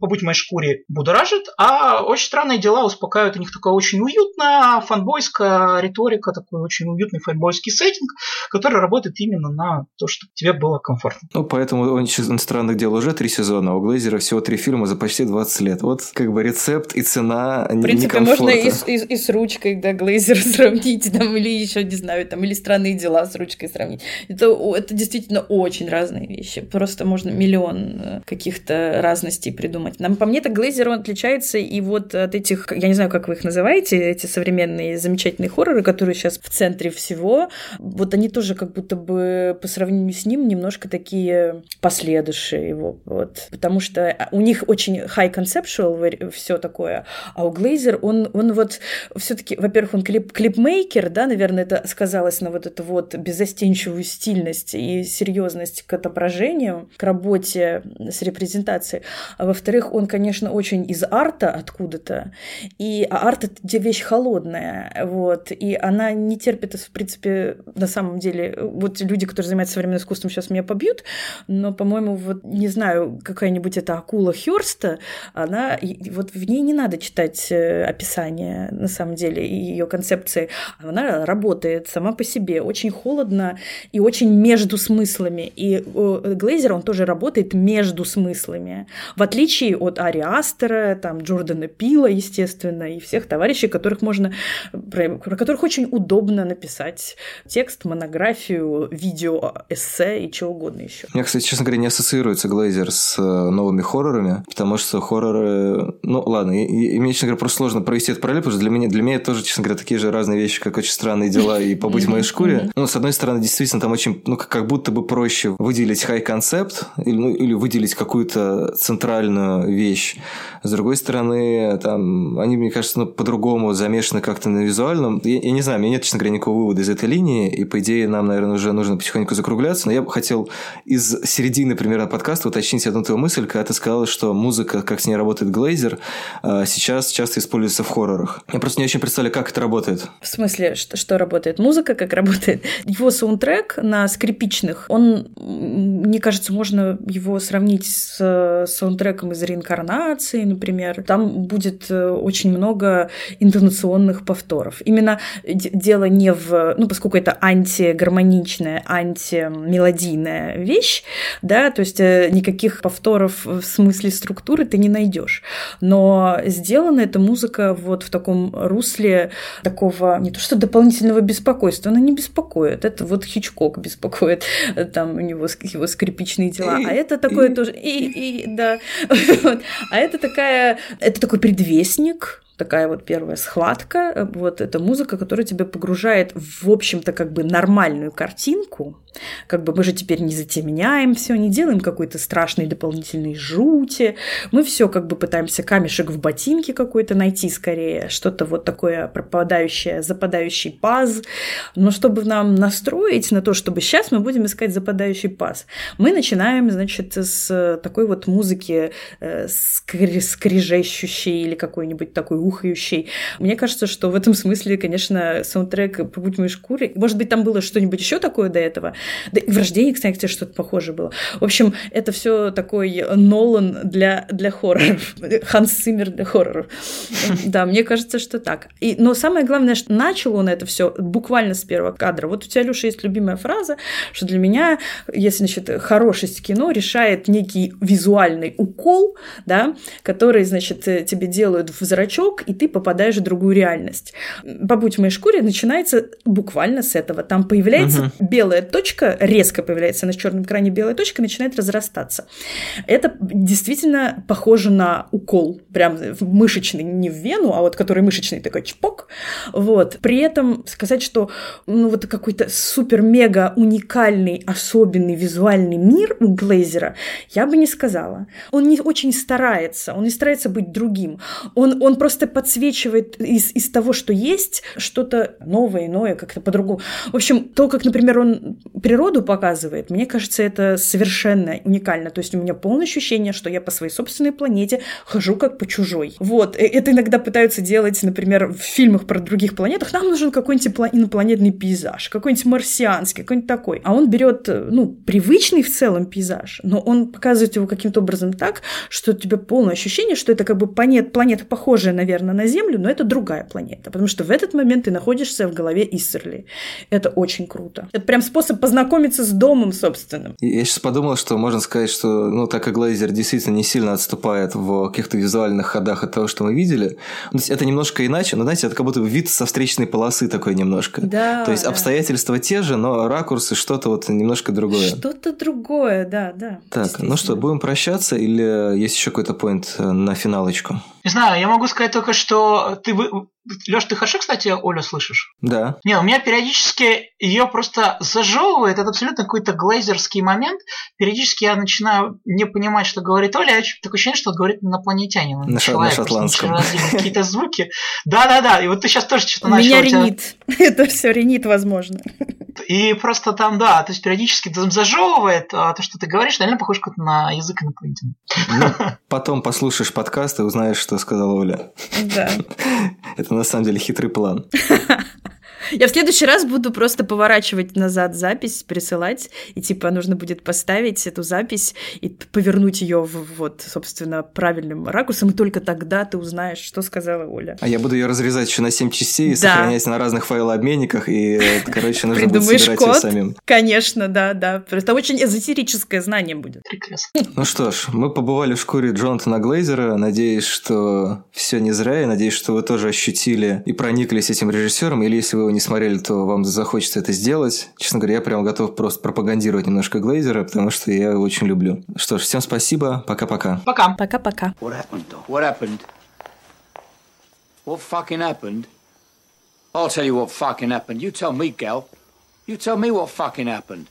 [SPEAKER 3] побудь в моей шкуре будоражит, а очень странные дела успокаивают. У них такая очень уютная фанбойская риторика, такой очень уютный фанбойский сеттинг, который работает именно на то, чтобы тебе было комфортно.
[SPEAKER 1] Ну, поэтому очень странных дел уже три сезона, а у Глейзера всего три фильма за почти 20 лет. Вот как бы рецепт и цена
[SPEAKER 2] В принципе, можно и с, и, и с ручкой, да, Глейзера сравнить, там, или еще, не знаю, там, или странные дела с ручкой сравнить. Это, это действительно очень разные вещи. Просто можно миллион э, каких-то разностей придумать придумать. Нам, по мне, так Глейзер, он отличается и вот от этих, я не знаю, как вы их называете, эти современные замечательные хорроры, которые сейчас в центре всего, вот они тоже как будто бы по сравнению с ним немножко такие последующие его, вот, потому что у них очень high conceptual все такое, а у Глейзер он, он вот все-таки, во-первых, он клип, клипмейкер, да, наверное, это сказалось на вот эту вот беззастенчивую стильность и серьезность к отображению, к работе с репрезентацией, а во-вторых, во-вторых, он, конечно, очень из арта откуда-то, и а арт — это вещь холодная, вот, и она не терпит, в принципе, на самом деле, вот люди, которые занимаются современным искусством, сейчас меня побьют, но, по-моему, вот, не знаю, какая-нибудь эта акула Хёрста, она, вот в ней не надо читать э, описание, на самом деле, и ее концепции, она работает сама по себе, очень холодно и очень между смыслами, и Глейзер, он тоже работает между смыслами, в отличие отличие от Ари Астера, там, Джордана Пила, естественно, и всех товарищей, которых можно, про, про которых очень удобно написать текст, монографию, видео, эссе и чего угодно еще.
[SPEAKER 1] Мне, кстати, честно говоря, не ассоциируется Глейзер с э, новыми хоррорами, потому что хорроры... Ну, ладно, и, и мне, честно говоря, просто сложно провести этот параллель, потому что для меня, для меня это тоже, честно говоря, такие же разные вещи, как очень странные дела и побыть в моей шкуре. Ну, с одной стороны, действительно, там очень, ну, как будто бы проще выделить хай-концепт или, ну, или выделить какую-то центральную вещь. С другой стороны, там, они, мне кажется, ну, по-другому замешаны как-то на визуальном. Я, я не знаю, у меня нет, честно говоря, никакого вывода из этой линии, и, по идее, нам, наверное, уже нужно потихоньку закругляться, но я бы хотел из середины примерно подкаста уточнить одну твою мысль, когда ты сказала, что музыка, как с ней работает Глейзер, а, сейчас часто используется в хоррорах. Я просто не очень представляю, как это работает.
[SPEAKER 2] В смысле, что, что работает? Музыка как работает? Его саундтрек на скрипичных, он, мне кажется, можно его сравнить с саундтреком из реинкарнации, например, там будет э, очень много интонационных повторов. Именно дело не в... Ну, поскольку это антигармоничная, антимелодийная вещь, да, то есть э, никаких повторов в смысле структуры ты не найдешь. Но сделана эта музыка вот в таком русле такого, не то что дополнительного беспокойства, она не беспокоит, это вот Хичкок беспокоит, там у него его скрипичные дела, а это такое тоже, и, и да, вот. А это такая, это такой предвестник такая вот первая схватка, вот эта музыка, которая тебя погружает в, общем-то, как бы нормальную картинку, как бы мы же теперь не затемняем все, не делаем какой-то страшной дополнительной жути, мы все как бы пытаемся камешек в ботинке какой-то найти скорее, что-то вот такое пропадающее, западающий паз, но чтобы нам настроить на то, чтобы сейчас мы будем искать западающий паз, мы начинаем, значит, с такой вот музыки э, скрежещущей или какой-нибудь такой ухающий. Мне кажется, что в этом смысле, конечно, саундтрек «Побудь в моей шкуре», может быть, там было что-нибудь еще такое до этого, да и в «Рождении», кстати, что-то похожее было. В общем, это все такой Нолан для, для хорроров, Ханс Симмер для хорроров. Да, мне кажется, что так. И, но самое главное, что начал он это все буквально с первого кадра. Вот у тебя, Люша, есть любимая фраза, что для меня, если, значит, хорошесть кино решает некий визуальный укол, да, который, значит, тебе делают в зрачок, чпок, и ты попадаешь в другую реальность. «Побудь в моей шкуре» начинается буквально с этого. Там появляется угу. белая точка, резко появляется на черном экране белая точка, начинает разрастаться. Это действительно похоже на укол, прям мышечный, не в вену, а вот который мышечный такой чпок. Вот. При этом сказать, что ну вот какой-то супер-мега уникальный, особенный визуальный мир у Глейзера, я бы не сказала. Он не очень старается, он не старается быть другим. Он, он просто подсвечивает из, из того, что есть, что-то новое, иное, как-то по-другому. В общем, то, как, например, он природу показывает, мне кажется, это совершенно уникально. То есть у меня полное ощущение, что я по своей собственной планете хожу как по чужой. Вот. Э, это иногда пытаются делать, например, в фильмах про других планетах. Нам нужен какой-нибудь инопланетный пейзаж, какой-нибудь марсианский, какой-нибудь такой. А он берет, э, ну, привычный в целом пейзаж, но он показывает его каким-то образом так, что у тебя полное ощущение, что это как бы планета, планета похожая, наверное, на Землю, но это другая планета. Потому что в этот момент ты находишься в голове Иссерли. Это очень круто. Это прям способ познакомиться с домом собственным.
[SPEAKER 1] Я сейчас подумал, что можно сказать, что, ну, так как Глейзер действительно не сильно отступает в каких-то визуальных ходах от того, что мы видели, ну, это немножко иначе, но, знаете, это как будто вид со встречной полосы такой немножко.
[SPEAKER 2] Да.
[SPEAKER 1] То есть
[SPEAKER 2] да.
[SPEAKER 1] обстоятельства те же, но ракурсы что-то вот немножко другое.
[SPEAKER 2] Что-то другое, да, да.
[SPEAKER 1] Так, ну что, будем прощаться или есть еще какой-то поинт э, на финалочку?
[SPEAKER 3] Не знаю, я могу сказать только, что ты вы... Леш, ты хорошо, кстати, Олю слышишь?
[SPEAKER 1] Да.
[SPEAKER 3] Не, у меня периодически ее просто зажевывает. Это абсолютно какой-то глейзерский момент. Периодически я начинаю не понимать, что говорит Оля. Такое ощущение, что говорит инопланетянин.
[SPEAKER 1] На, на шотландском.
[SPEAKER 3] Какие-то звуки. Да-да-да. И вот ты сейчас тоже что-то начал.
[SPEAKER 2] Меня ренит. Это все ренит, возможно.
[SPEAKER 3] И просто там, да, то есть периодически там зажевывает, а то, что ты говоришь, реально похож как на язык инопланетян.
[SPEAKER 1] Ну, потом послушаешь подкаст и узнаешь, что сказала Оля.
[SPEAKER 2] Да.
[SPEAKER 1] Это на самом деле хитрый план.
[SPEAKER 2] Я в следующий раз буду просто поворачивать назад запись, присылать, и типа нужно будет поставить эту запись и повернуть ее в, вот, собственно, правильным ракурсом, и только тогда ты узнаешь, что сказала Оля.
[SPEAKER 1] А я буду ее разрезать еще на 7 частей и да. сохранять на разных файлообменниках, и, короче, нужно будет собирать код? ее самим.
[SPEAKER 2] Конечно, да, да. Это очень эзотерическое знание будет.
[SPEAKER 3] Прекрасно.
[SPEAKER 1] Ну что ж, мы побывали в шкуре Джонатана Глейзера. Надеюсь, что все не зря, и надеюсь, что вы тоже ощутили и прониклись этим режиссером, или если вы его не смотрели, то вам захочется это сделать. Честно говоря, я прям готов просто пропагандировать немножко Глейзера, потому что я его очень люблю. Что ж, всем спасибо. Пока-пока.
[SPEAKER 3] Пока.
[SPEAKER 2] Пока-пока.
[SPEAKER 4] What happened? What happened? What fucking happened? I'll tell you what fucking happened. You tell me, gal. You tell me what fucking happened.